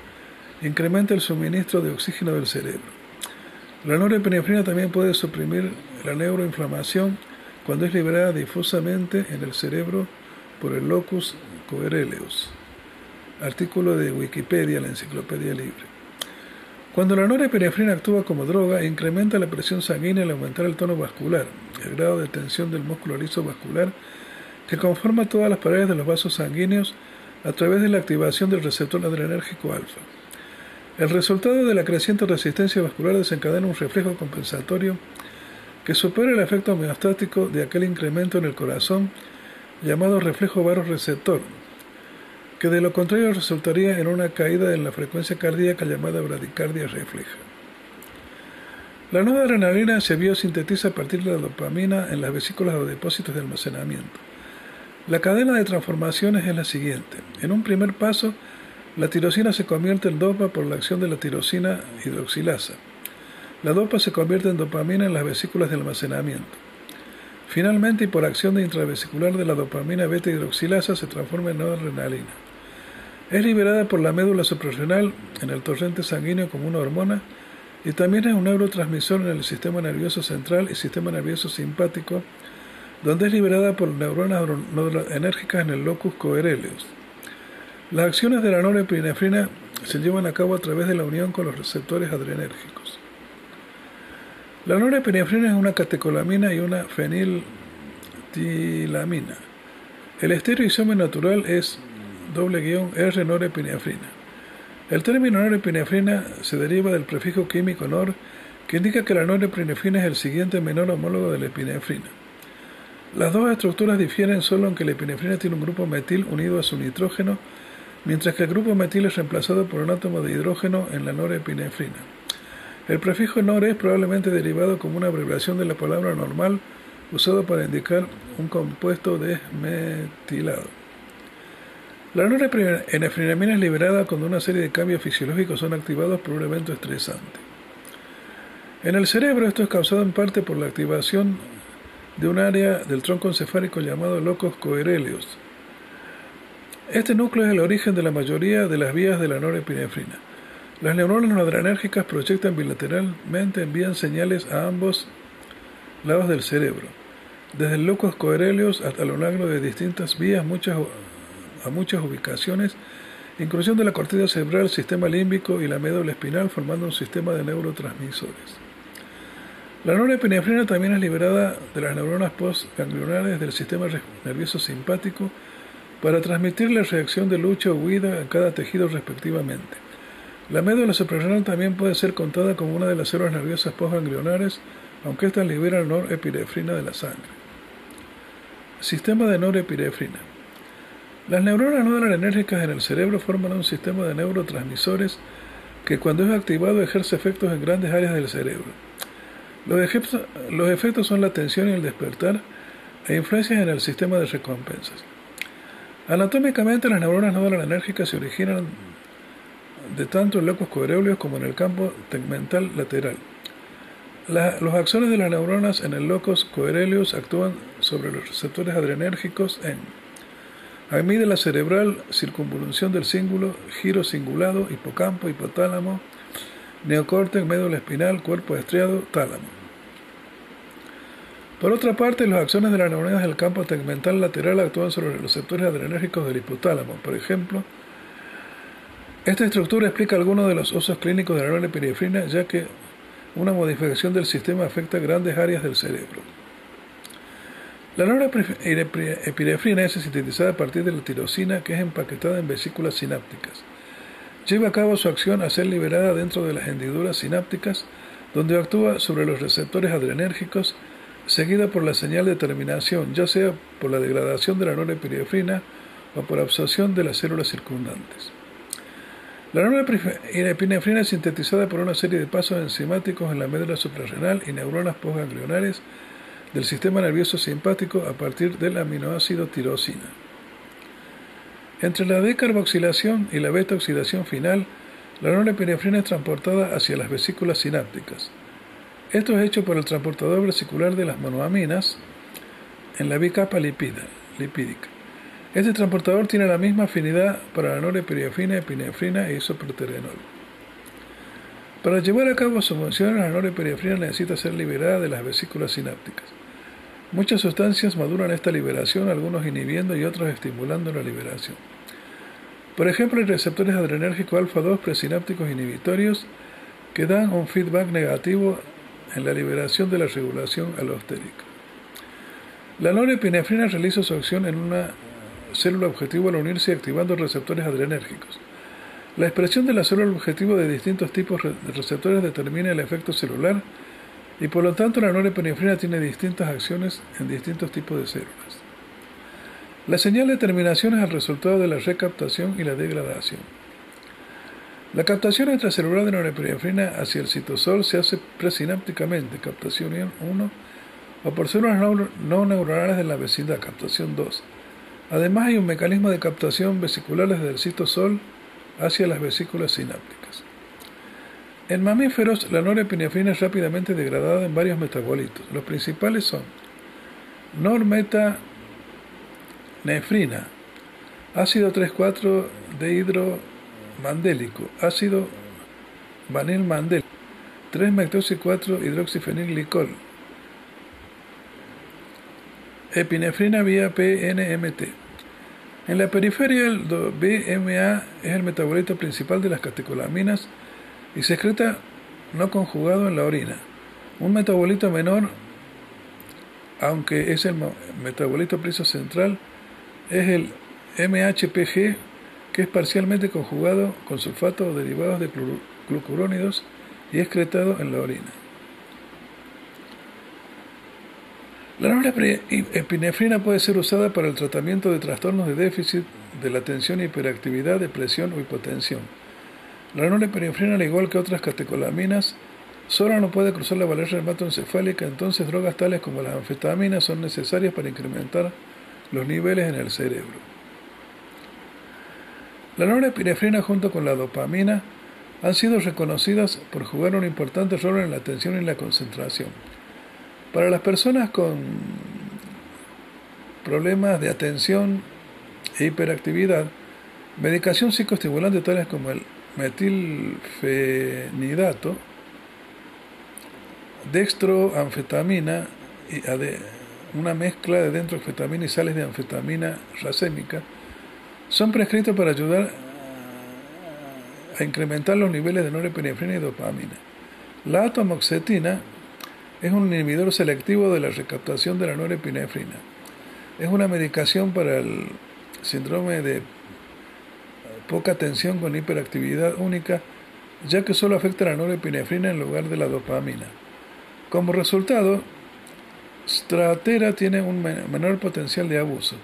incrementa el suministro de oxígeno del cerebro. La norepinefrina también puede suprimir la neuroinflamación cuando es liberada difusamente en el cerebro por el locus coeruleus. Artículo de Wikipedia, la enciclopedia libre. Cuando la norepinefrina actúa como droga, incrementa la presión sanguínea al aumentar el tono vascular, el grado de tensión del músculo liso vascular, que conforma todas las paredes de los vasos sanguíneos a través de la activación del receptor adrenérgico alfa. El resultado de la creciente resistencia vascular desencadena un reflejo compensatorio que supera el efecto homeostático de aquel incremento en el corazón llamado reflejo varoreceptor, que de lo contrario resultaría en una caída en la frecuencia cardíaca llamada bradicardia refleja. La nueva adrenalina se biosintetiza a partir de la dopamina en las vesículas o depósitos de almacenamiento. La cadena de transformaciones es la siguiente. En un primer paso, la tirosina se convierte en dopa por la acción de la tirosina hidroxilasa. La dopa se convierte en dopamina en las vesículas de almacenamiento. Finalmente, y por acción intravesicular de la dopamina beta hidroxilasa, se transforma en noradrenalina. Es liberada por la médula suprarrenal en el torrente sanguíneo como una hormona y también es un neurotransmisor en el sistema nervioso central y sistema nervioso simpático, donde es liberada por neuronas enérgicas en el locus coeruleus. Las acciones de la norepinefrina se llevan a cabo a través de la unión con los receptores adrenérgicos. La norepinefrina es una catecolamina y una feniltilamina. El estereoisómero natural es doble guion R norepinefrina. El término norepinefrina se deriva del prefijo químico nor, que indica que la norepinefrina es el siguiente menor homólogo de la epinefrina. Las dos estructuras difieren solo en que la epinefrina tiene un grupo metil unido a su nitrógeno, mientras que el grupo metil es reemplazado por un átomo de hidrógeno en la norepinefrina. El prefijo nor es probablemente derivado como una abreviación de la palabra normal usado para indicar un compuesto desmetilado. La norepinefrinamina es liberada cuando una serie de cambios fisiológicos son activados por un evento estresante. En el cerebro esto es causado en parte por la activación de un área del tronco encefálico llamado locus coeruleus. Este núcleo es el origen de la mayoría de las vías de la norepinefrina. Las neuronas noradrenérgicas proyectan bilateralmente, envían señales a ambos lados del cerebro, desde el locus coeruleus hasta lo largo de distintas vías a muchas ubicaciones inclusión de la corteza cerebral, sistema límbico y la médula espinal, formando un sistema de neurotransmisores. La norepinefrina también es liberada de las neuronas postganglionares del sistema nervioso simpático para transmitir la reacción de lucha o huida en cada tejido respectivamente. La médula suprarrenal también puede ser contada como una de las células nerviosas postganglionares, aunque éstas liberan norepinefrina de la sangre. Sistema de norepinefrina. Las neuronas noradrenérgicas en el cerebro forman un sistema de neurotransmisores que cuando es activado ejerce efectos en grandes áreas del cerebro. Los los efectos son la tensión y el despertar e influencias en el sistema de recompensas. Anatómicamente, las neuronas noradrenérgicas se originan de tanto en locos coeruleos como en el campo tegmental lateral. los axones de las neuronas en el locus coeruleus actúan sobre los receptores adrenérgicos en amígdala cerebral, circunvolución del cíngulo, giro cingulado, hipocampo, hipotálamo, neocórtex, médula espinal, cuerpo estriado, tálamo. Por otra parte, los acciones de las neuronas del campo tegmental lateral actúan sobre los receptores adrenérgicos del hipotálamo. Por ejemplo, esta estructura explica algunos de los usos clínicos de la norepinefrina, ya que una modificación del sistema afecta grandes áreas del cerebro. La norepinefrina es sintetizada a partir de la tirosina, que es empaquetada en vesículas sinápticas. Lleva a cabo su acción a ser liberada dentro de las hendiduras sinápticas, donde actúa sobre los receptores adrenérgicos seguida por la señal de terminación, ya sea por la degradación de la norepinefrina o por absorción de las células circundantes. La norepinefrina es sintetizada por una serie de pasos enzimáticos en la médula suprarrenal y neuronas postganglionares del sistema nervioso simpático a partir del aminoácido tirosina. Entre la decarboxilación y la beta-oxidación final, la norepinefrina es transportada hacia las vesículas sinápticas. Esto es hecho por el transportador vesicular de las monoaminas en la bicapa lipídica. Este transportador tiene la misma afinidad para la norepinefrina, epinefrina e isoproterenol. Para llevar a cabo su función, la norepinefrina necesita ser liberada de las vesículas sinápticas. Muchas sustancias maduran esta liberación, algunos inhibiendo y otros estimulando la liberación. Por ejemplo, hay receptores adrenérgicos alfa-2 presinápticos inhibitorios que dan un feedback negativo en la liberación de la regulación alostérica. La norepinefrina realiza su acción en una célula objetivo al unirse y activando receptores adrenérgicos. La expresión de la célula objetivo de distintos tipos de receptores determina el efecto celular y por lo tanto la norepinefrina tiene distintas acciones en distintos tipos de células. La señal de terminación es el resultado de la recaptación y la degradación. La captación extracelular de norepinefrina hacia el citosol se hace presinápticamente, captación 1, o por células no neuronales de la vecindad, captación 2. Además hay un mecanismo de captación vesicular desde el citosol hacia las vesículas sinápticas. En mamíferos, la norepinefrina es rápidamente degradada en varios metabolitos. Los principales son normetanefrina, ácido 3,4 dehidro mandélico, ácido vanil mandel, 3 4 hidroxifenilglicol, epinefrina vía PNMT. En la periferia, el BMA es el metabolito principal de las catecolaminas y se excreta no conjugado en la orina. Un metabolito menor, aunque es el metabolito principal central, es el MHPG que es parcialmente conjugado con sulfato o derivados de glucurónidos y excretado en la orina. La norepinefrina puede ser usada para el tratamiento de trastornos de déficit de la atención, hiperactividad, depresión o hipotensión. La norepinefrina, al igual que otras catecolaminas, solo no puede cruzar la barrera hematoencefálica, entonces drogas tales como las anfetaminas son necesarias para incrementar los niveles en el cerebro. La norepinefrina junto con la dopamina han sido reconocidas por jugar un importante rol en la atención y la concentración. Para las personas con problemas de atención e hiperactividad, medicación psicoestimulante tales como el metilfenidato, dextroanfetamina y una mezcla de dentro y sales de anfetamina racémica son prescritos para ayudar a incrementar los niveles de norepinefrina y dopamina. La atomoxetina es un inhibidor selectivo de la recaptación de la norepinefrina. Es una medicación para el síndrome de poca tensión con hiperactividad única, ya que solo afecta la norepinefrina en lugar de la dopamina. Como resultado, Stratera tiene un menor potencial de abuso.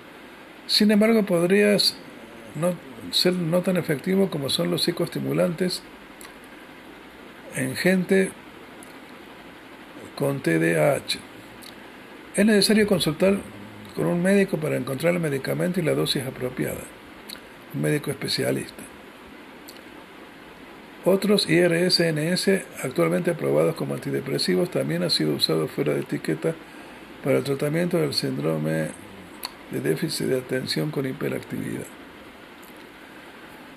Sin embargo, podría no, ser no tan efectivo como son los psicoestimulantes en gente con TDAH. Es necesario consultar con un médico para encontrar el medicamento y la dosis apropiada, un médico especialista. Otros IRSNS actualmente aprobados como antidepresivos también han sido usados fuera de etiqueta para el tratamiento del síndrome de déficit de atención con hiperactividad.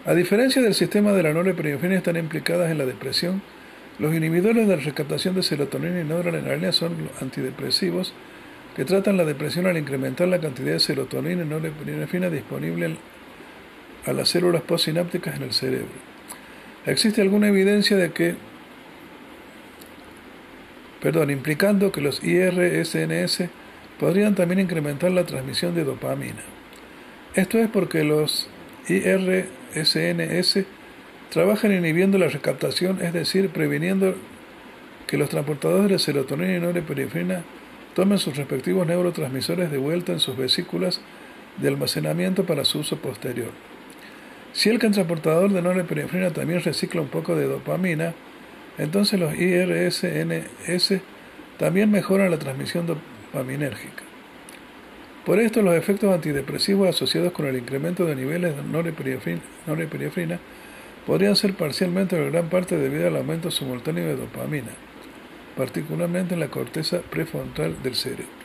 A diferencia del sistema de la norepinefrina están implicadas en la depresión, los inhibidores de la rescatación de serotonina y noradrenalina son antidepresivos que tratan la depresión al incrementar la cantidad de serotonina y norepinefrina disponible a las células postsinápticas en el cerebro. Existe alguna evidencia de que, perdón, implicando que los IRSNS podrían también incrementar la transmisión de dopamina. Esto es porque los IRSNS trabajan inhibiendo la recaptación, es decir, previniendo que los transportadores de serotonina y norepinefrina tomen sus respectivos neurotransmisores de vuelta en sus vesículas de almacenamiento para su uso posterior. Si el transportador de norepinefrina también recicla un poco de dopamina, entonces los IRSNS también mejoran la transmisión dopaminérgica. Por esto, los efectos antidepresivos asociados con el incremento de niveles de norepinefrina podrían ser parcialmente o en gran parte debido al aumento simultáneo de dopamina, particularmente en la corteza prefrontal del cerebro.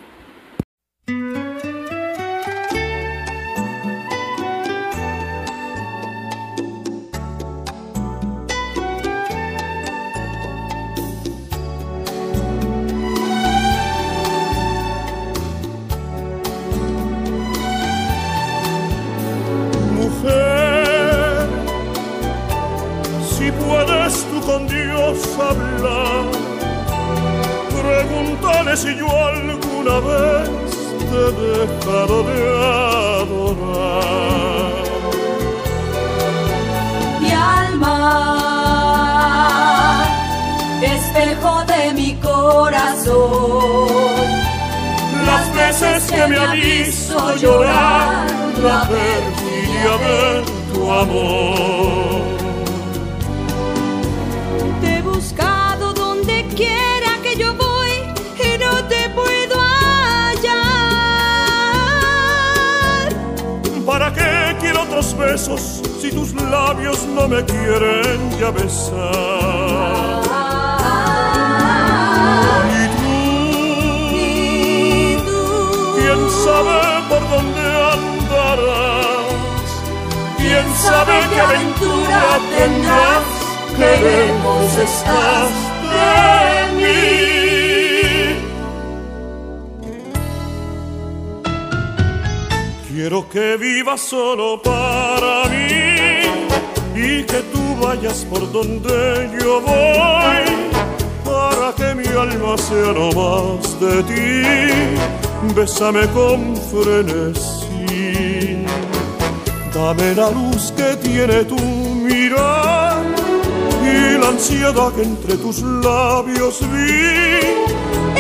Que entre tus labios vi.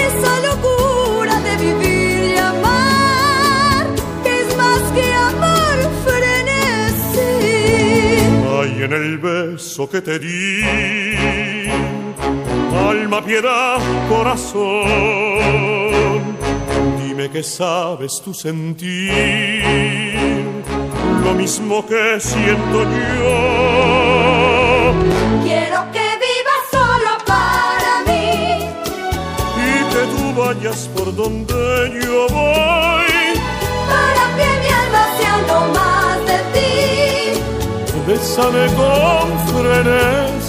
Esa locura de vivir y amar es más que amor frenesí. Hay en el beso que te di, alma, piedad, corazón que sabes tu sentir, lo mismo que siento yo. Vayas por donde yo voy, para que mi alma sea no más de ti. Bésame con frenesí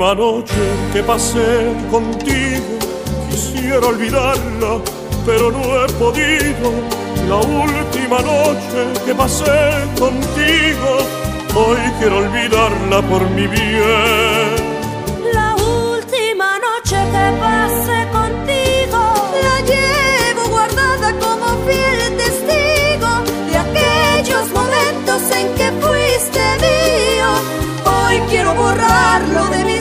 última noche que pasé contigo, quisiera olvidarla, pero no he podido. La última noche que pasé contigo, hoy quiero olvidarla por mi bien. La última noche que pasé contigo la llevo guardada como fiel testigo de aquellos momentos en que fuiste mío. Borrarlo de mi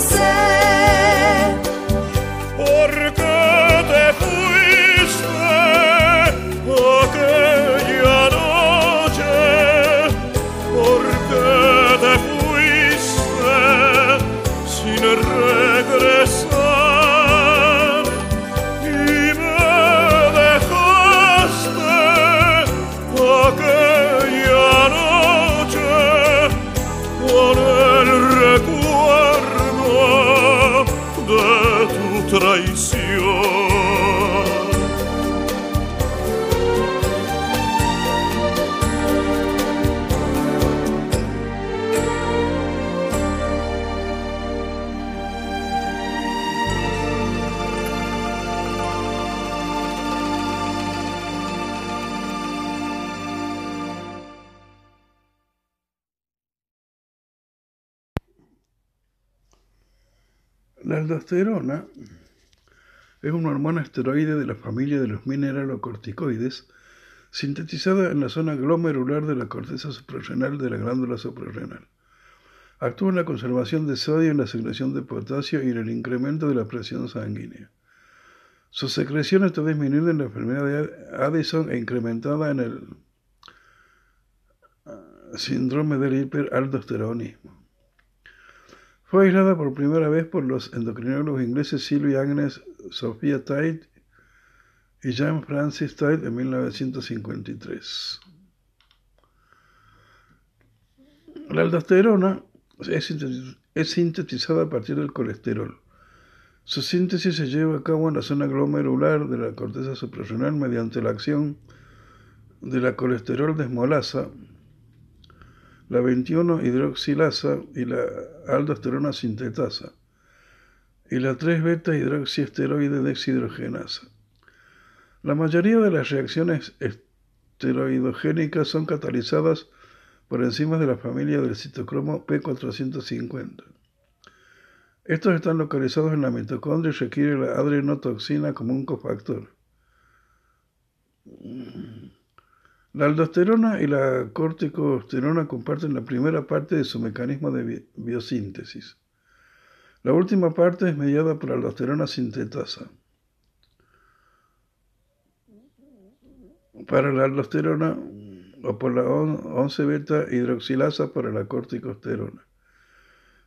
es una hormona esteroide de la familia de los mineralocorticoides, sintetizada en la zona glomerular de la corteza suprarrenal de la glándula suprarrenal. Actúa en la conservación de sodio, en la secreción de potasio y en el incremento de la presión sanguínea. Su secreción está disminuida en la enfermedad de Addison e incrementada en el ah, síndrome del hiperaldosteronismo. Fue aislada por primera vez por los endocrinólogos ingleses Sylvia Agnes Sophia Tait y Jean Francis Tait en 1953. La aldosterona es sintetizada a partir del colesterol. Su síntesis se lleva a cabo en la zona glomerular de la corteza suprarrenal mediante la acción de la colesterol desmolasa, la 21-hidroxilasa y la aldosterona sintetasa, y la 3-beta-hidroxiesteroide deshidrogenasa. La mayoría de las reacciones esteroidogénicas son catalizadas por enzimas de la familia del citocromo P450. Estos están localizados en la mitocondria y requieren la adrenotoxina como un cofactor. La aldosterona y la corticosterona comparten la primera parte de su mecanismo de bi- biosíntesis. La última parte es mediada por la aldosterona sintetasa. Para la aldosterona o por la 11-beta hidroxilasa para la corticosterona.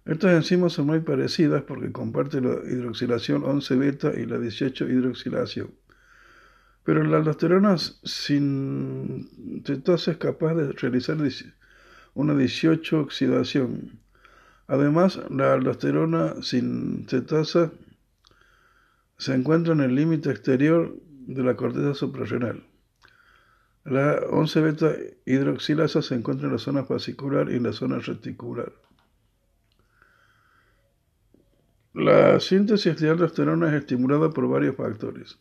Estas enzimas son muy parecidas porque comparten la hidroxilación 11-beta y la 18-hidroxilación. Pero la aldosterona sintetasa es capaz de realizar una 18-oxidación. Además, la aldosterona sintetasa se encuentra en el límite exterior de la corteza suprarrenal. La 11-beta hidroxilasa se encuentra en la zona fascicular y en la zona reticular. La síntesis de aldosterona es estimulada por varios factores.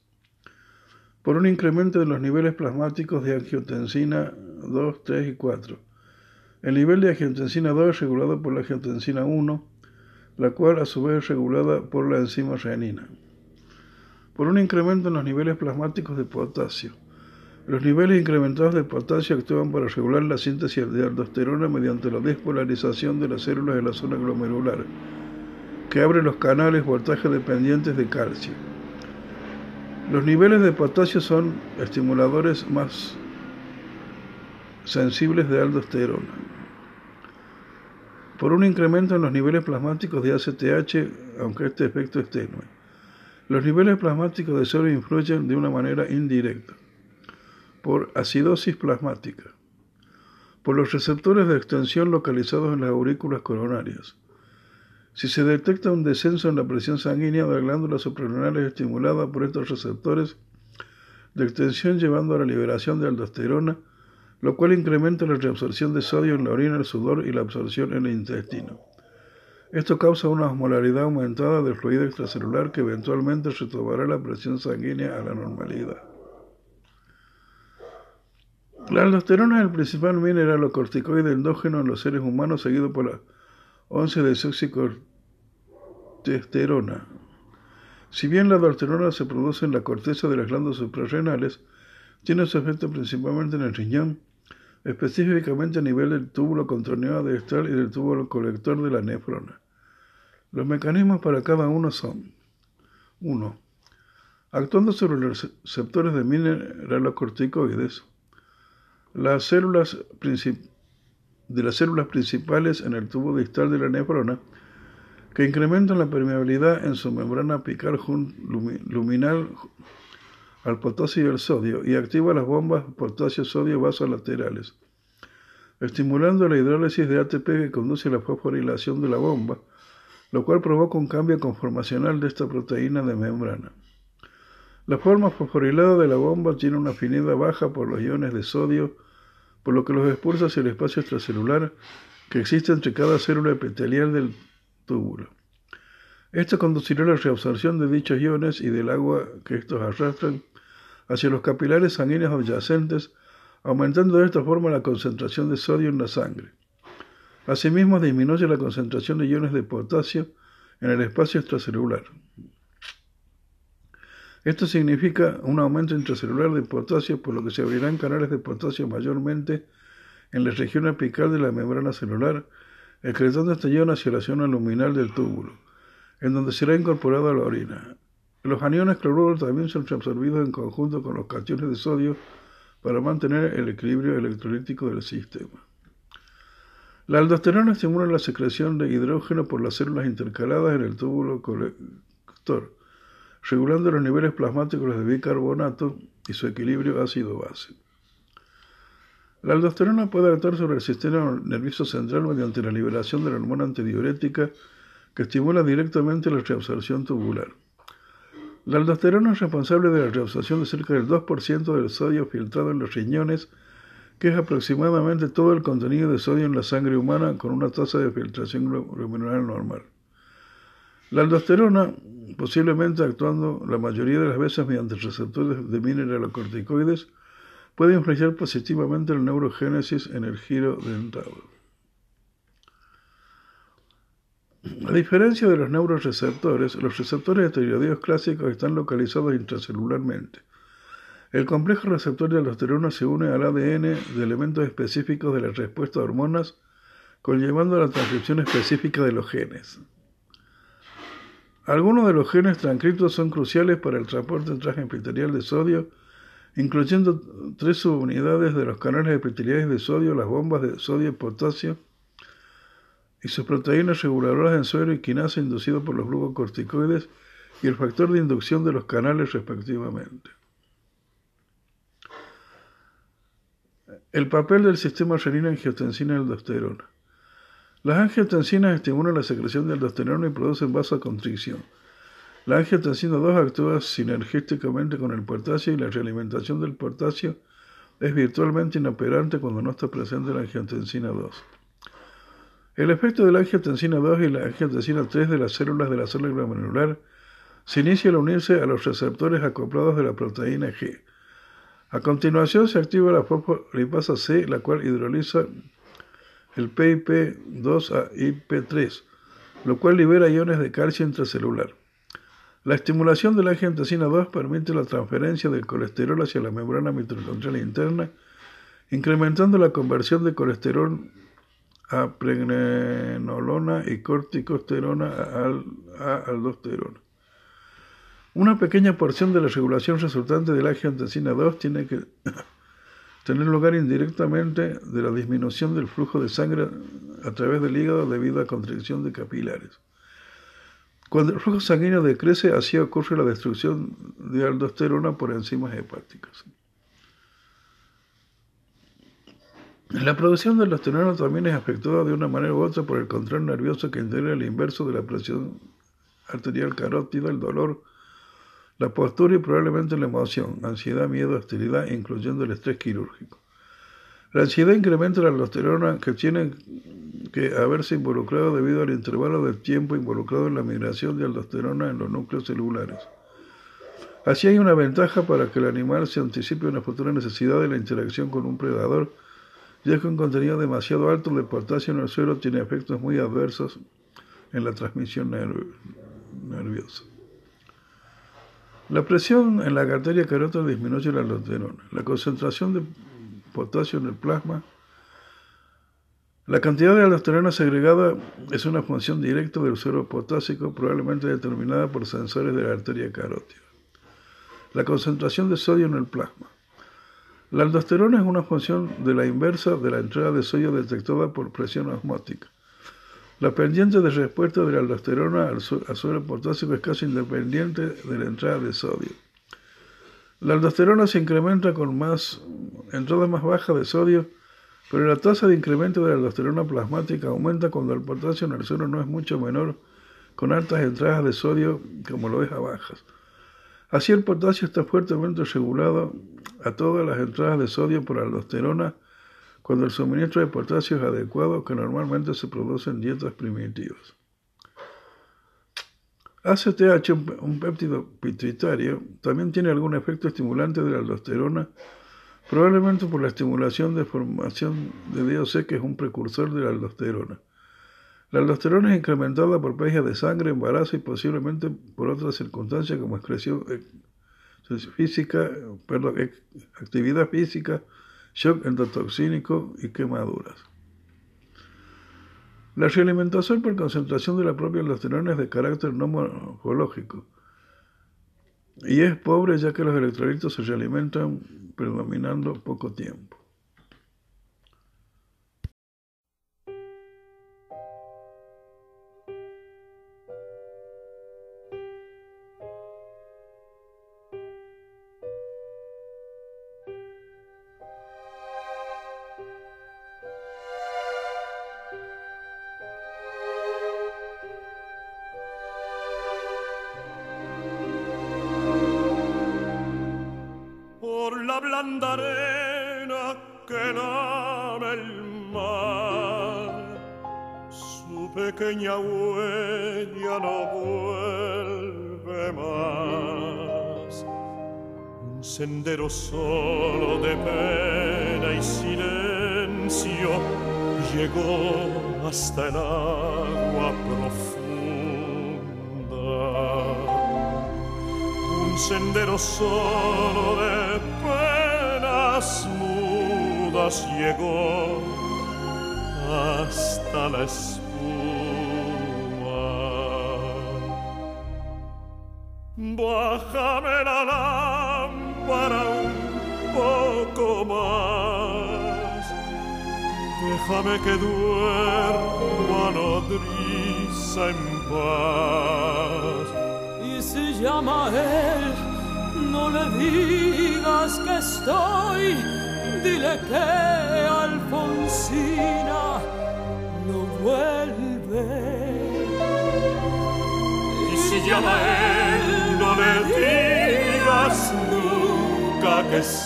Por un incremento de los niveles plasmáticos de angiotensina 2, 3 y 4. El nivel de angiotensina 2 es regulado por la angiotensina 1, la cual a su vez es regulada por la enzima renina. Por un incremento en los niveles plasmáticos de potasio. Los niveles incrementados de potasio actúan para regular la síntesis de aldosterona mediante la despolarización de las células de la zona glomerular, que abre los canales voltaje dependientes de calcio. Los niveles de potasio son estimuladores más sensibles de aldosterona. Por un incremento en los niveles plasmáticos de ACTH, aunque este efecto es tenue. Los niveles plasmáticos de sodio influyen de una manera indirecta por acidosis plasmática, por los receptores de extensión localizados en las aurículas coronarias. Si se detecta un descenso en la presión sanguínea, la glándula suprarrenal es estimulada por estos receptores de extensión llevando a la liberación de aldosterona, lo cual incrementa la reabsorción de sodio en la orina, el sudor y la absorción en el intestino. Esto causa una osmolaridad aumentada del fluido extracelular que eventualmente retomará la presión sanguínea a la normalidad. La aldosterona es el principal mineralocorticoide endógeno en los seres humanos, seguido por la 11-desoxicortesterona. Si bien la aldosterona se produce en la corteza de las glándulas suprarrenales, tiene su efecto principalmente en el riñón, específicamente a nivel del túbulo contorneado distal y del túbulo colector de la nefrona. Los mecanismos para cada uno son 1. Actuando sobre los receptores de mineralocorticoides, las células de las células principales en el tubo distal de la nefrona que incrementan la permeabilidad en su membrana apical luminal al potasio y al sodio y activa las bombas potasio-sodio vasolaterales, estimulando la hidrólisis de ATP que conduce a la fosforilación de la bomba, lo cual provoca un cambio conformacional de esta proteína de membrana. La forma fosforilada de la bomba tiene una afinidad baja por los iones de sodio, por lo que los expulsa hacia el espacio extracelular que existe entre cada célula epitelial del túbulo. Esto conducirá a la reabsorción de dichos iones y del agua que estos arrastran hacia los capilares sanguíneos adyacentes, aumentando de esta forma la concentración de sodio en la sangre. Asimismo, disminuye la concentración de iones de potasio en el espacio extracelular. Esto significa un aumento intracelular de potasio, por lo que se abrirán canales de potasio mayormente en la región apical de la membrana celular, excretando este ion hacia la zona luminal del túbulo, en donde será incorporado a la orina. Los aniones cloruro también son absorbidos en conjunto con los cationes de sodio para mantener el equilibrio electrolítico del sistema. La aldosterona estimula la secreción de hidrógeno por las células intercaladas en el túbulo colector, regulando los niveles plasmáticos de bicarbonato y su equilibrio ácido-base. La aldosterona puede actuar sobre el sistema nervioso central mediante la liberación de la hormona antidiurética que estimula directamente la reabsorción tubular. La aldosterona es responsable de la reabsorción de cerca del 2% del sodio filtrado en los riñones, que es aproximadamente todo el contenido de sodio en la sangre humana con una tasa de filtración glomerular normal. La aldosterona, posiblemente actuando la mayoría de las veces mediante receptores de mineralocorticoides, puede influir positivamente en la neurogénesis en el giro dentado. A diferencia de los neuroreceptores, los receptores de tiroideos clásicos están localizados intracelularmente. El complejo receptor de aldosterona se une al ADN de elementos específicos de la respuesta a hormonas, conllevando la transcripción específica de los genes. Algunos de los genes transcritos son cruciales para el transporte transepitelial de sodio, incluyendo tres subunidades de los canales epiteliales de sodio, las bombas de sodio y potasio, y sus proteínas reguladoras en suero y quinasa inducido por los glucocorticoides y el factor de inducción de los canales respectivamente. El papel del sistema renina-angiotensina y aldosterona. Las angiotensinas estimulan la secreción de aldosterona y producen vasoconstricción. La angiotensina 2 actúa sinergísticamente con el potasio y la realimentación del potasio es virtualmente inoperante cuando no está presente la angiotensina 2. El efecto de la angiotensina 2 y la angiotensina 3 de las células de la célula glomerular se inicia al unirse a los receptores acoplados de la proteína G. A continuación se activa la fosfolipasa C, la cual hidroliza el PIP2 a IP3, lo cual libera iones de calcio intracelular. La estimulación de la angiotensina 2 permite la transferencia del colesterol hacia la membrana mitocondrial interna, incrementando la conversión de colesterol a pregnenolona y corticosterona a aldosterona. Una pequeña porción de la regulación resultante de la angiotensina 2 tiene que tener lugar indirectamente de la disminución del flujo de sangre a través del hígado debido a constricción de capilares. Cuando el flujo sanguíneo decrece, así ocurre la destrucción de aldosterona por enzimas hepáticas. La producción de aldosterona también es afectada de una manera u otra por el control nervioso que integra el inverso de la presión arterial carótida, el dolor, la postura y probablemente la emoción, ansiedad, miedo, hostilidad, incluyendo el estrés quirúrgico. La ansiedad incrementa la aldosterona que tiene que haberse involucrado debido al intervalo de tiempo involucrado en la migración de aldosterona en los núcleos celulares. Así hay una ventaja para que el animal se anticipe una futura necesidad de la interacción con un predador, ya que un contenido demasiado alto de potasio en el suelo tiene efectos muy adversos en la transmisión nerv- nerviosa. La presión en la arteria carótida disminuye la aldosterona. La concentración de potasio en el plasma la cantidad de aldosterona segregada es una función directa del suero potásico, probablemente determinada por sensores de la arteria carótida. La concentración de sodio en el plasma. La aldosterona es una función de la inversa de la entrada de sodio detectada por presión osmótica. La pendiente de respuesta de la aldosterona al, su- al suero potásico es casi independiente de la entrada de sodio. La aldosterona se incrementa con más entrada más baja de sodio, pero la tasa de incremento de la aldosterona plasmática aumenta cuando el potasio en el suelo no es mucho menor, con altas entradas de sodio como lo es a bajas. Así el potasio está fuertemente regulado a todas las entradas de sodio por aldosterona cuando el suministro de potasio es adecuado, que normalmente se produce en dietas primitivas. ACTH, un- péptido pituitario, también tiene algún efecto estimulante de la aldosterona, probablemente por la estimulación de formación de DOC, que es un precursor de la aldosterona. La aldosterona es incrementada por pérdida de sangre, embarazo y posiblemente por otras circunstancias como excreción física, perdón, actividad física, shock endotoxínico y quemaduras. La realimentación por concentración de la propia aldosterona es de carácter no morfológico y es pobre ya que los electrolitos se realimentan predominando poco tiempo. Un sendero solo de penas mudas llegó hasta la espuma. Bájame la lámpara un poco más. Déjame que duerma nodriza en paz. Llama él, no le digas que estoy, dile que Alfonsina no vuelve. Y si llama él, no le digas nunca que estoy,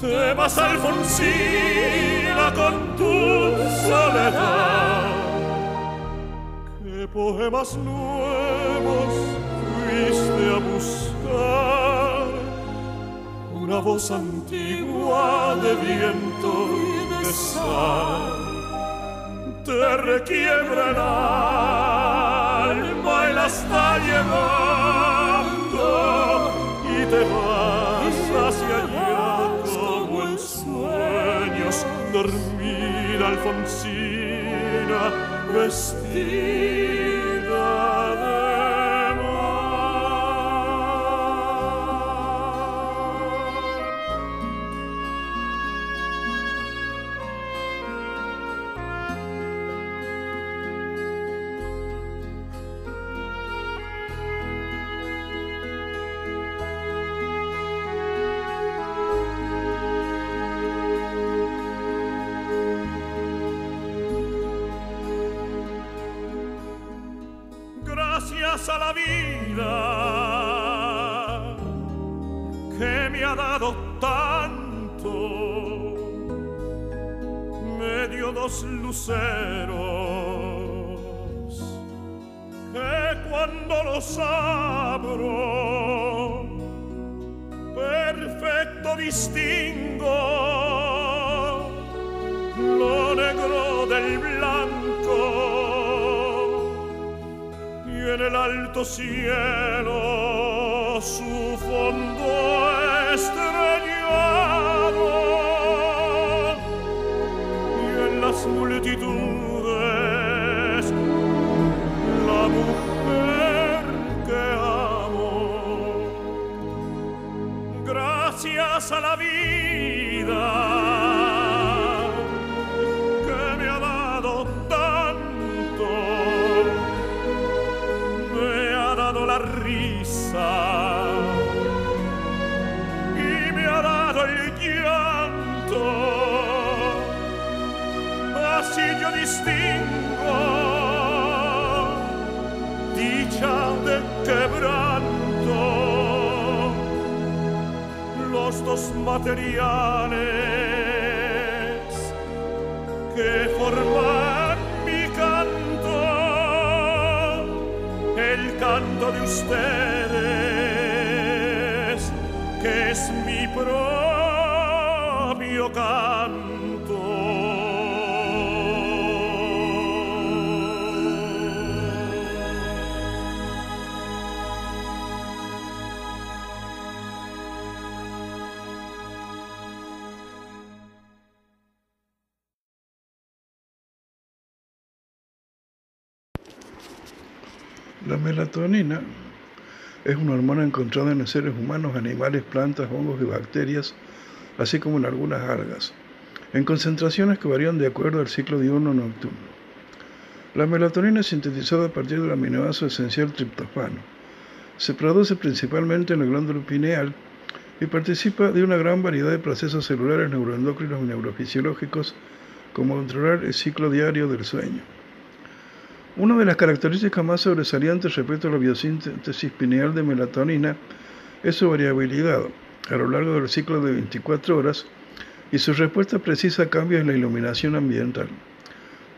Te vas, Alfonsina, con tu soledad. ¿Qué poemas nuevos fuiste a buscar? Una voz antigua de viento y de sal te requiebra el alma y la está llevando y te vas dormir Alfonsina vestita La melatonina es una hormona encontrada en los seres humanos, animales, plantas, hongos y bacterias, así como en algunas algas, en concentraciones que varían de acuerdo al ciclo diurno-nocturno. La melatonina es sintetizada a partir del aminoácido esencial triptofano. Se produce principalmente en la glándula pineal y participa de una gran variedad de procesos celulares neuroendocrinos y neurofisiológicos, como controlar el ciclo diario del sueño. Una de las características más sobresalientes respecto a la biosíntesis pineal de melatonina es su variabilidad a lo largo del ciclo de 24 horas y su respuesta precisa a cambios en la iluminación ambiental.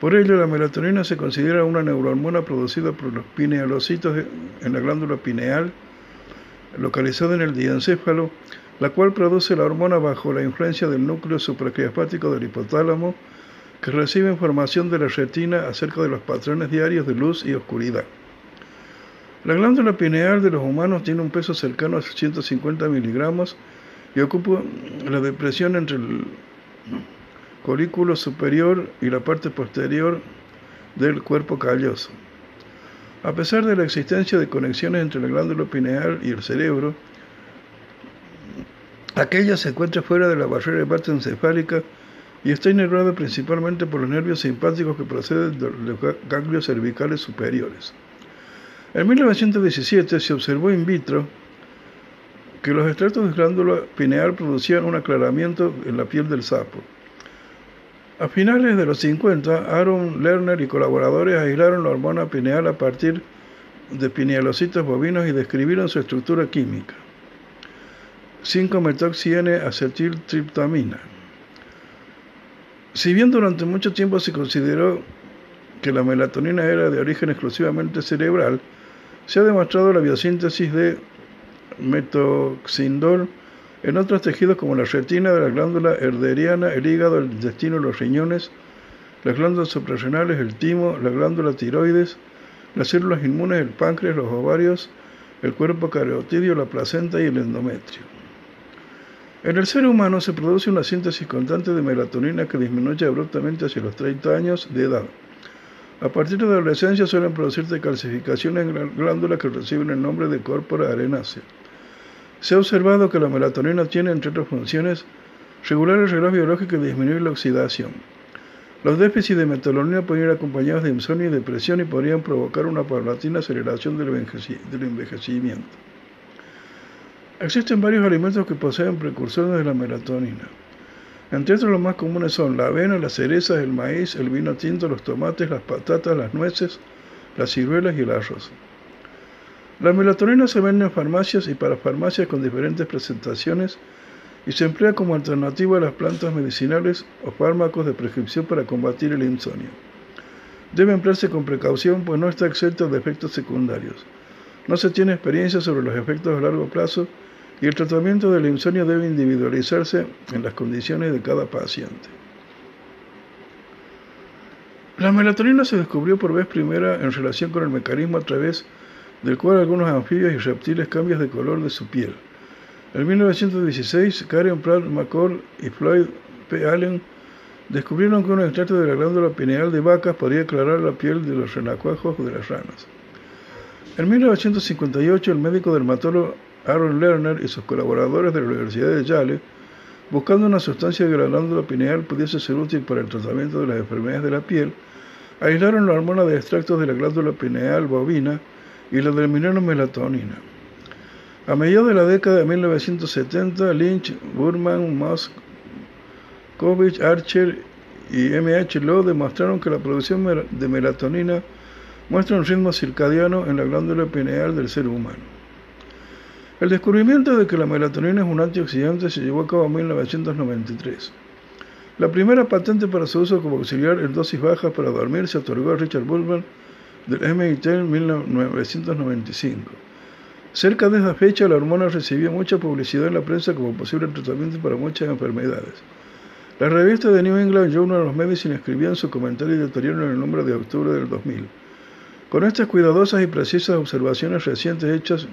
Por ello, la melatonina se considera una neurohormona producida por los pinealocitos en la glándula pineal, localizada en el diencéfalo, la cual produce la hormona bajo la influencia del núcleo supraquiasmático del hipotálamo, que recibe información de la retina acerca de los patrones diarios de luz y oscuridad. La glándula pineal de los humanos tiene un peso cercano a 150 miligramos y ocupa la depresión entre el colículo superior y la parte posterior del cuerpo calloso. A pesar de la existencia de conexiones entre la glándula pineal y el cerebro, aquella se encuentra fuera de la barrera hepatoencefálica y está inervada principalmente por los nervios simpáticos que proceden de los ganglios cervicales superiores. En 1917 se observó in vitro que los extractos de glándula pineal producían un aclaramiento en la piel del sapo. A finales de los 50, Aaron Lerner y colaboradores aislaron la hormona pineal a partir de pinealocitos bovinos y describieron su estructura química. 5-metoxi-N-acetiltriptamina. Si bien durante mucho tiempo se consideró que la melatonina era de origen exclusivamente cerebral, se ha demostrado la biosíntesis de metoxindol en otros tejidos como la retina de la glándula herderiana, el hígado, el intestino, los riñones, las glándulas suprarrenales, el timo, la glándula tiroides, las células inmunes, el páncreas, los ovarios, el cuerpo carotidio, la placenta y el endometrio. En el ser humano se produce una síntesis constante de melatonina que disminuye abruptamente hacia los 30 años de edad. A partir de la adolescencia suelen producirse calcificaciones en la glándula que reciben el nombre de córpora arenácea. Se ha observado que la melatonina tiene, entre otras funciones, regular el reloj biológico y disminuir la oxidación. Los déficits de melatonina pueden ir acompañados de insomnio y depresión y podrían provocar una paulatina aceleración del envejecimiento. Existen varios alimentos que poseen precursores de la melatonina. Entre otros los más comunes son la avena, las cerezas, el maíz, el vino tinto, los tomates, las patatas, las nueces, las ciruelas y el arroz. La melatonina se vende en farmacias y para farmacias con diferentes presentaciones y se emplea como alternativa a las plantas medicinales o fármacos de prescripción para combatir el insomnio. Debe emplearse con precaución pues no está exento de efectos secundarios. No se tiene experiencia sobre los efectos a largo plazo y el tratamiento del insomnio debe individualizarse en las condiciones de cada paciente. La melatonina se descubrió por vez primera en relación con el mecanismo a través del cual algunos anfibios y reptiles cambian de color de su piel. En 1916, Karen Pratt McCall y Floyd P. Allen descubrieron que un extracto de la glándula pineal de vacas podía aclarar la piel de los renacuajos o de las ranas. En 1958, el médico dermatólogo Aaron Lerner y sus colaboradores de la Universidad de Yale, buscando una sustancia de la glándula pineal pudiese ser útil para el tratamiento de las enfermedades de la piel, aislaron la hormona de extractos de la glándula pineal bovina y la denominaron melatonina. A mediados de la década de 1970, Lynch, Burman, Musk, Kovich, Archer y M.H. Lowe demostraron que la producción de melatonina muestra un ritmo circadiano en la glándula pineal del ser humano. El descubrimiento de que la melatonina es un antioxidante se llevó a cabo en 1993. La primera patente para su uso como auxiliar en dosis bajas para dormir se otorgó a Richard Bulman del MIT en 1995. Cerca de esa fecha, la hormona recibió mucha publicidad en la prensa como posible tratamiento para muchas enfermedades. La revista de New England Journal of Medicine escribió en su comentario editorial en el número de octubre del 2000. Con estas cuidadosas y precisas observaciones recientes hechas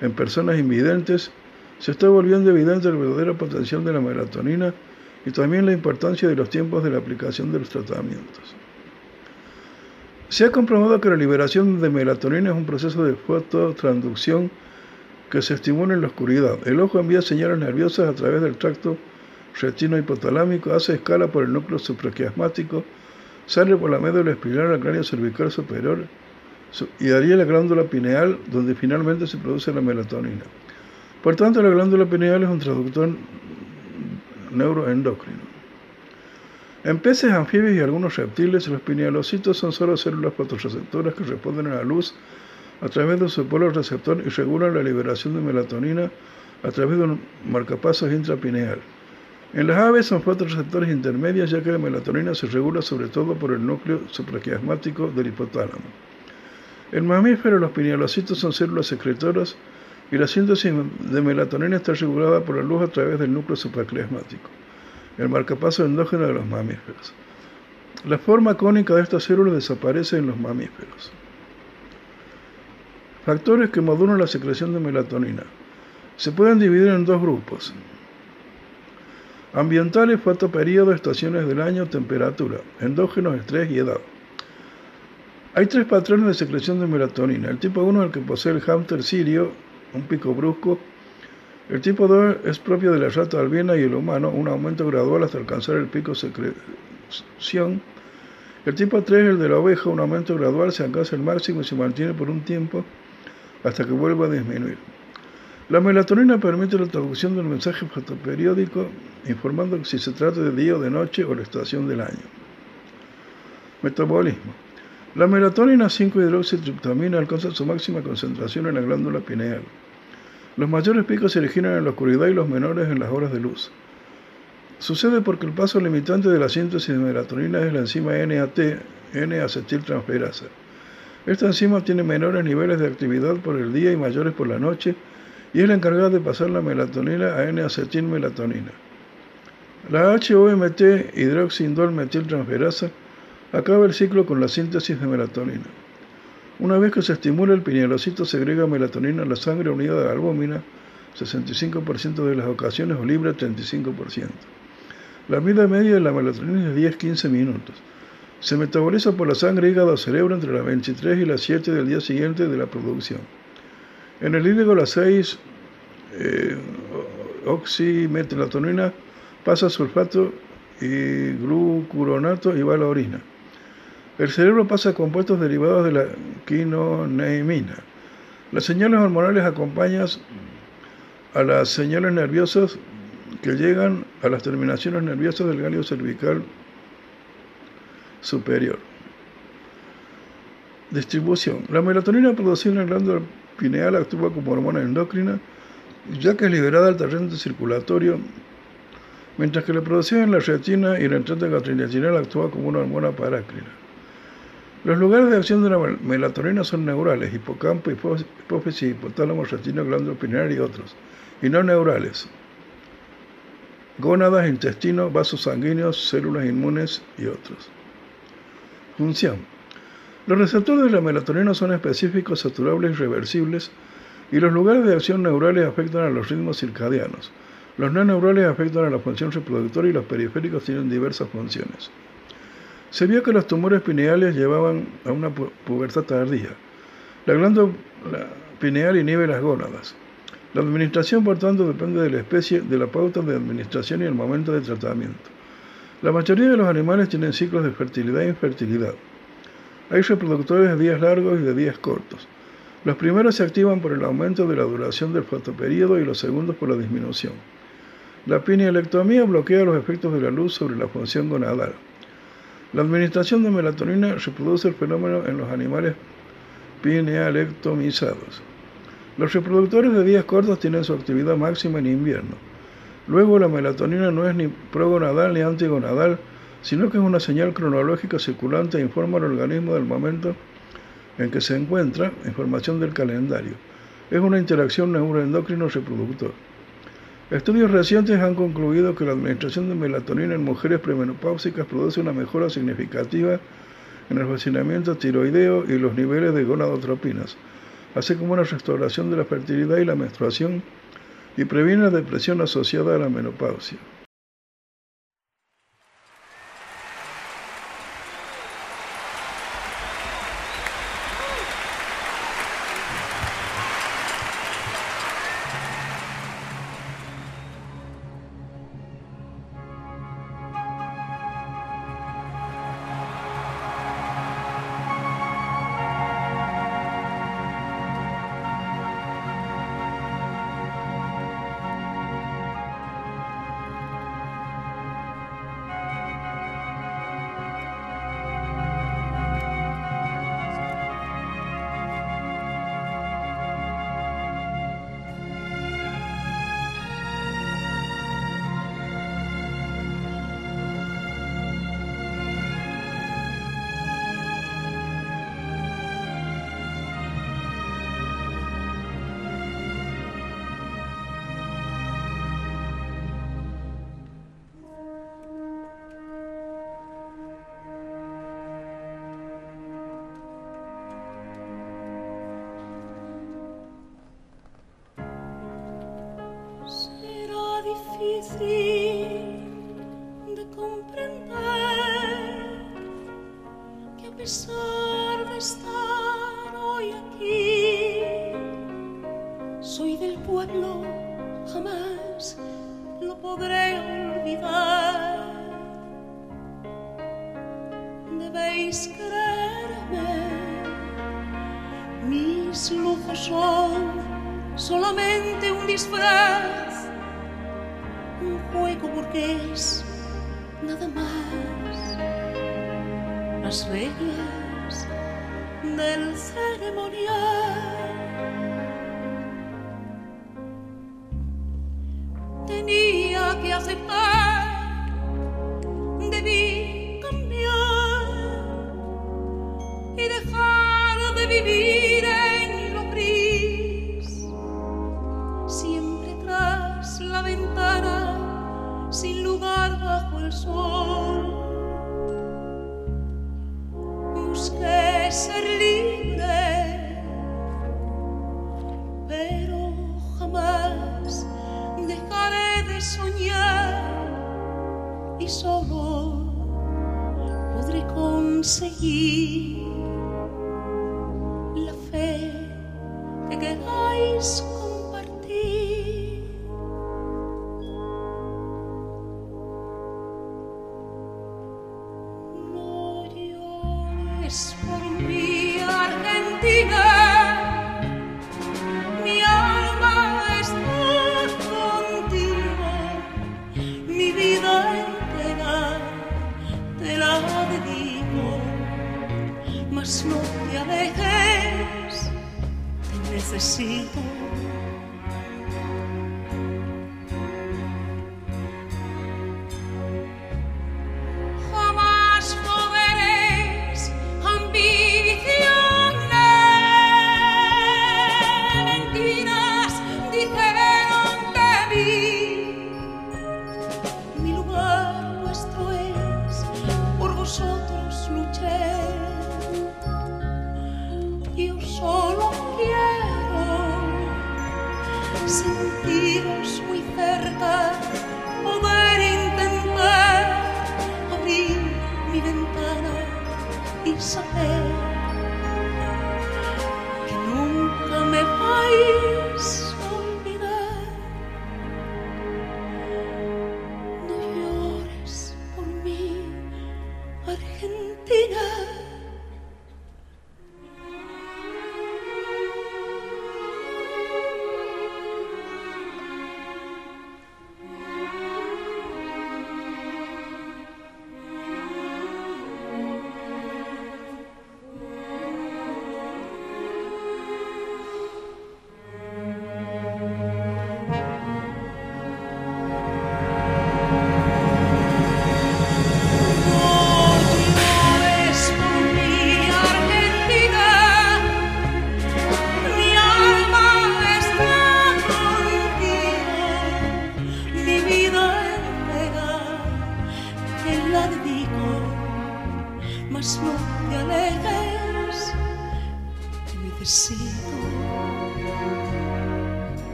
en personas invidentes, se está volviendo evidente el verdadero potencial de la melatonina y también la importancia de los tiempos de la aplicación de los tratamientos. Se ha comprobado que la liberación de melatonina es un proceso de fototransducción que se estimula en la oscuridad. El ojo envía señales nerviosas a través del tracto retino hipotalámico, hace escala por el núcleo supraquiasmático, sale por la médula espinal al cráneo cervical superior y daría la glándula pineal, donde finalmente se produce la melatonina. Por tanto, la glándula pineal es un traductor neuroendocrino. En peces, anfibios y algunos reptiles, los pinealocitos son solo células fotorreceptoras que responden a la luz a través de su polo receptor y regulan la liberación de melatonina a través de un marcapasos intrapineal. En las aves son fotorreceptores intermedios ya que la melatonina se regula sobre todo por el núcleo supraquiasmático del hipotálamo. En mamíferos los pinealocitos son células secretoras y la síntesis de melatonina está regulada por la luz a través del núcleo supracliasmático, el marcapaso endógeno de los mamíferos. La forma cónica de estas células desaparece en los mamíferos. Factores que modulan la secreción de melatonina. Se pueden dividir en dos grupos. Ambientales, fotoperiodo, estaciones del año, temperatura, endógenos, estrés y edad. Hay tres patrones de secreción de melatonina. El tipo 1 es el que posee el hámster sirio, un pico brusco. El tipo 2 es propio de la rata albina y el humano, un aumento gradual hasta alcanzar el pico secreción. El tipo 3 es el de la oveja, un aumento gradual, se alcanza el máximo y se mantiene por un tiempo hasta que vuelva a disminuir. La melatonina permite la traducción del mensaje fotoperiódico informando si se trata de día o de noche o la estación del año. Metabolismo. La melatonina 5-hidroxitriptamina alcanza su máxima concentración en la glándula pineal. Los mayores picos se originan en la oscuridad y los menores en las horas de luz. Sucede porque el paso limitante de la síntesis de melatonina es la enzima NAT, N-acetiltransferasa. Esta enzima tiene menores niveles de actividad por el día y mayores por la noche y es la encargada de pasar la melatonina a N-acetilmelatonina. La HOMT, hidroxindol metiltransferasa, acaba el ciclo con la síntesis de melatonina. Una vez que se estimula el pinealocito segrega melatonina en la sangre unida a la albúmina, 65% de las ocasiones o libre 35%. La vida media de la melatonina es de 10-15 minutos. Se metaboliza por la sangre, hígado, cerebro entre las 23 y las 7 del día siguiente de la producción. En el hígado la 6 eh, pasa a sulfato y glucuronato y va a la orina. El cerebro pasa a compuestos derivados de la quinoneimina. Las señales hormonales acompañan a las señales nerviosas que llegan a las terminaciones nerviosas del galio cervical superior. Distribución. La melatonina producida en la glándula pineal actúa como hormona endocrina ya que es liberada al torrente circulatorio, mientras que la producción en la retina y la entrada gastrointestinal actúa como una hormona parácrina. Los lugares de acción de la mel- melatonina son neurales, hipocampo, hipó- hipófisis, hipotálamo, retina, glándula pineal y otros, y no neurales, gónadas, intestino, vasos sanguíneos, células inmunes y otros. Función. Los receptores de la melatonina son específicos, saturables y reversibles, y los lugares de acción neurales afectan a los ritmos circadianos. Los no neurales afectan a la función reproductora y los periféricos tienen diversas funciones. Se vio que los tumores pineales llevaban a una pu- pubertad tardía. La glándula pineal inhibe las gónadas. La administración, por tanto, depende de la especie, de la pauta de administración y el momento de tratamiento. La mayoría de los animales tienen ciclos de fertilidad e infertilidad. Hay reproductores de días largos y de días cortos. Los primeros se activan por el aumento de la duración del fotoperíodo y los segundos por la disminución. La pinealectomía bloquea los efectos de la luz sobre la función gonadal. La administración de melatonina reproduce el fenómeno en los animales pinealectomizados. Los reproductores de días cortos tienen su actividad máxima en invierno. Luego la melatonina no es ni progonadal ni antigonadal, sino que es una señal cronológica circulante e informa al organismo del momento en que se encuentra, información del calendario. Es una interacción neuroendocrino-reproductor. Estudios recientes han concluido que la administración de melatonina en mujeres premenopáusicas produce una mejora significativa en el funcionamiento tiroideo y los niveles de gonadotropinas, así como una restauración de la fertilidad y la menstruación y previene la depresión asociada a la menopausia.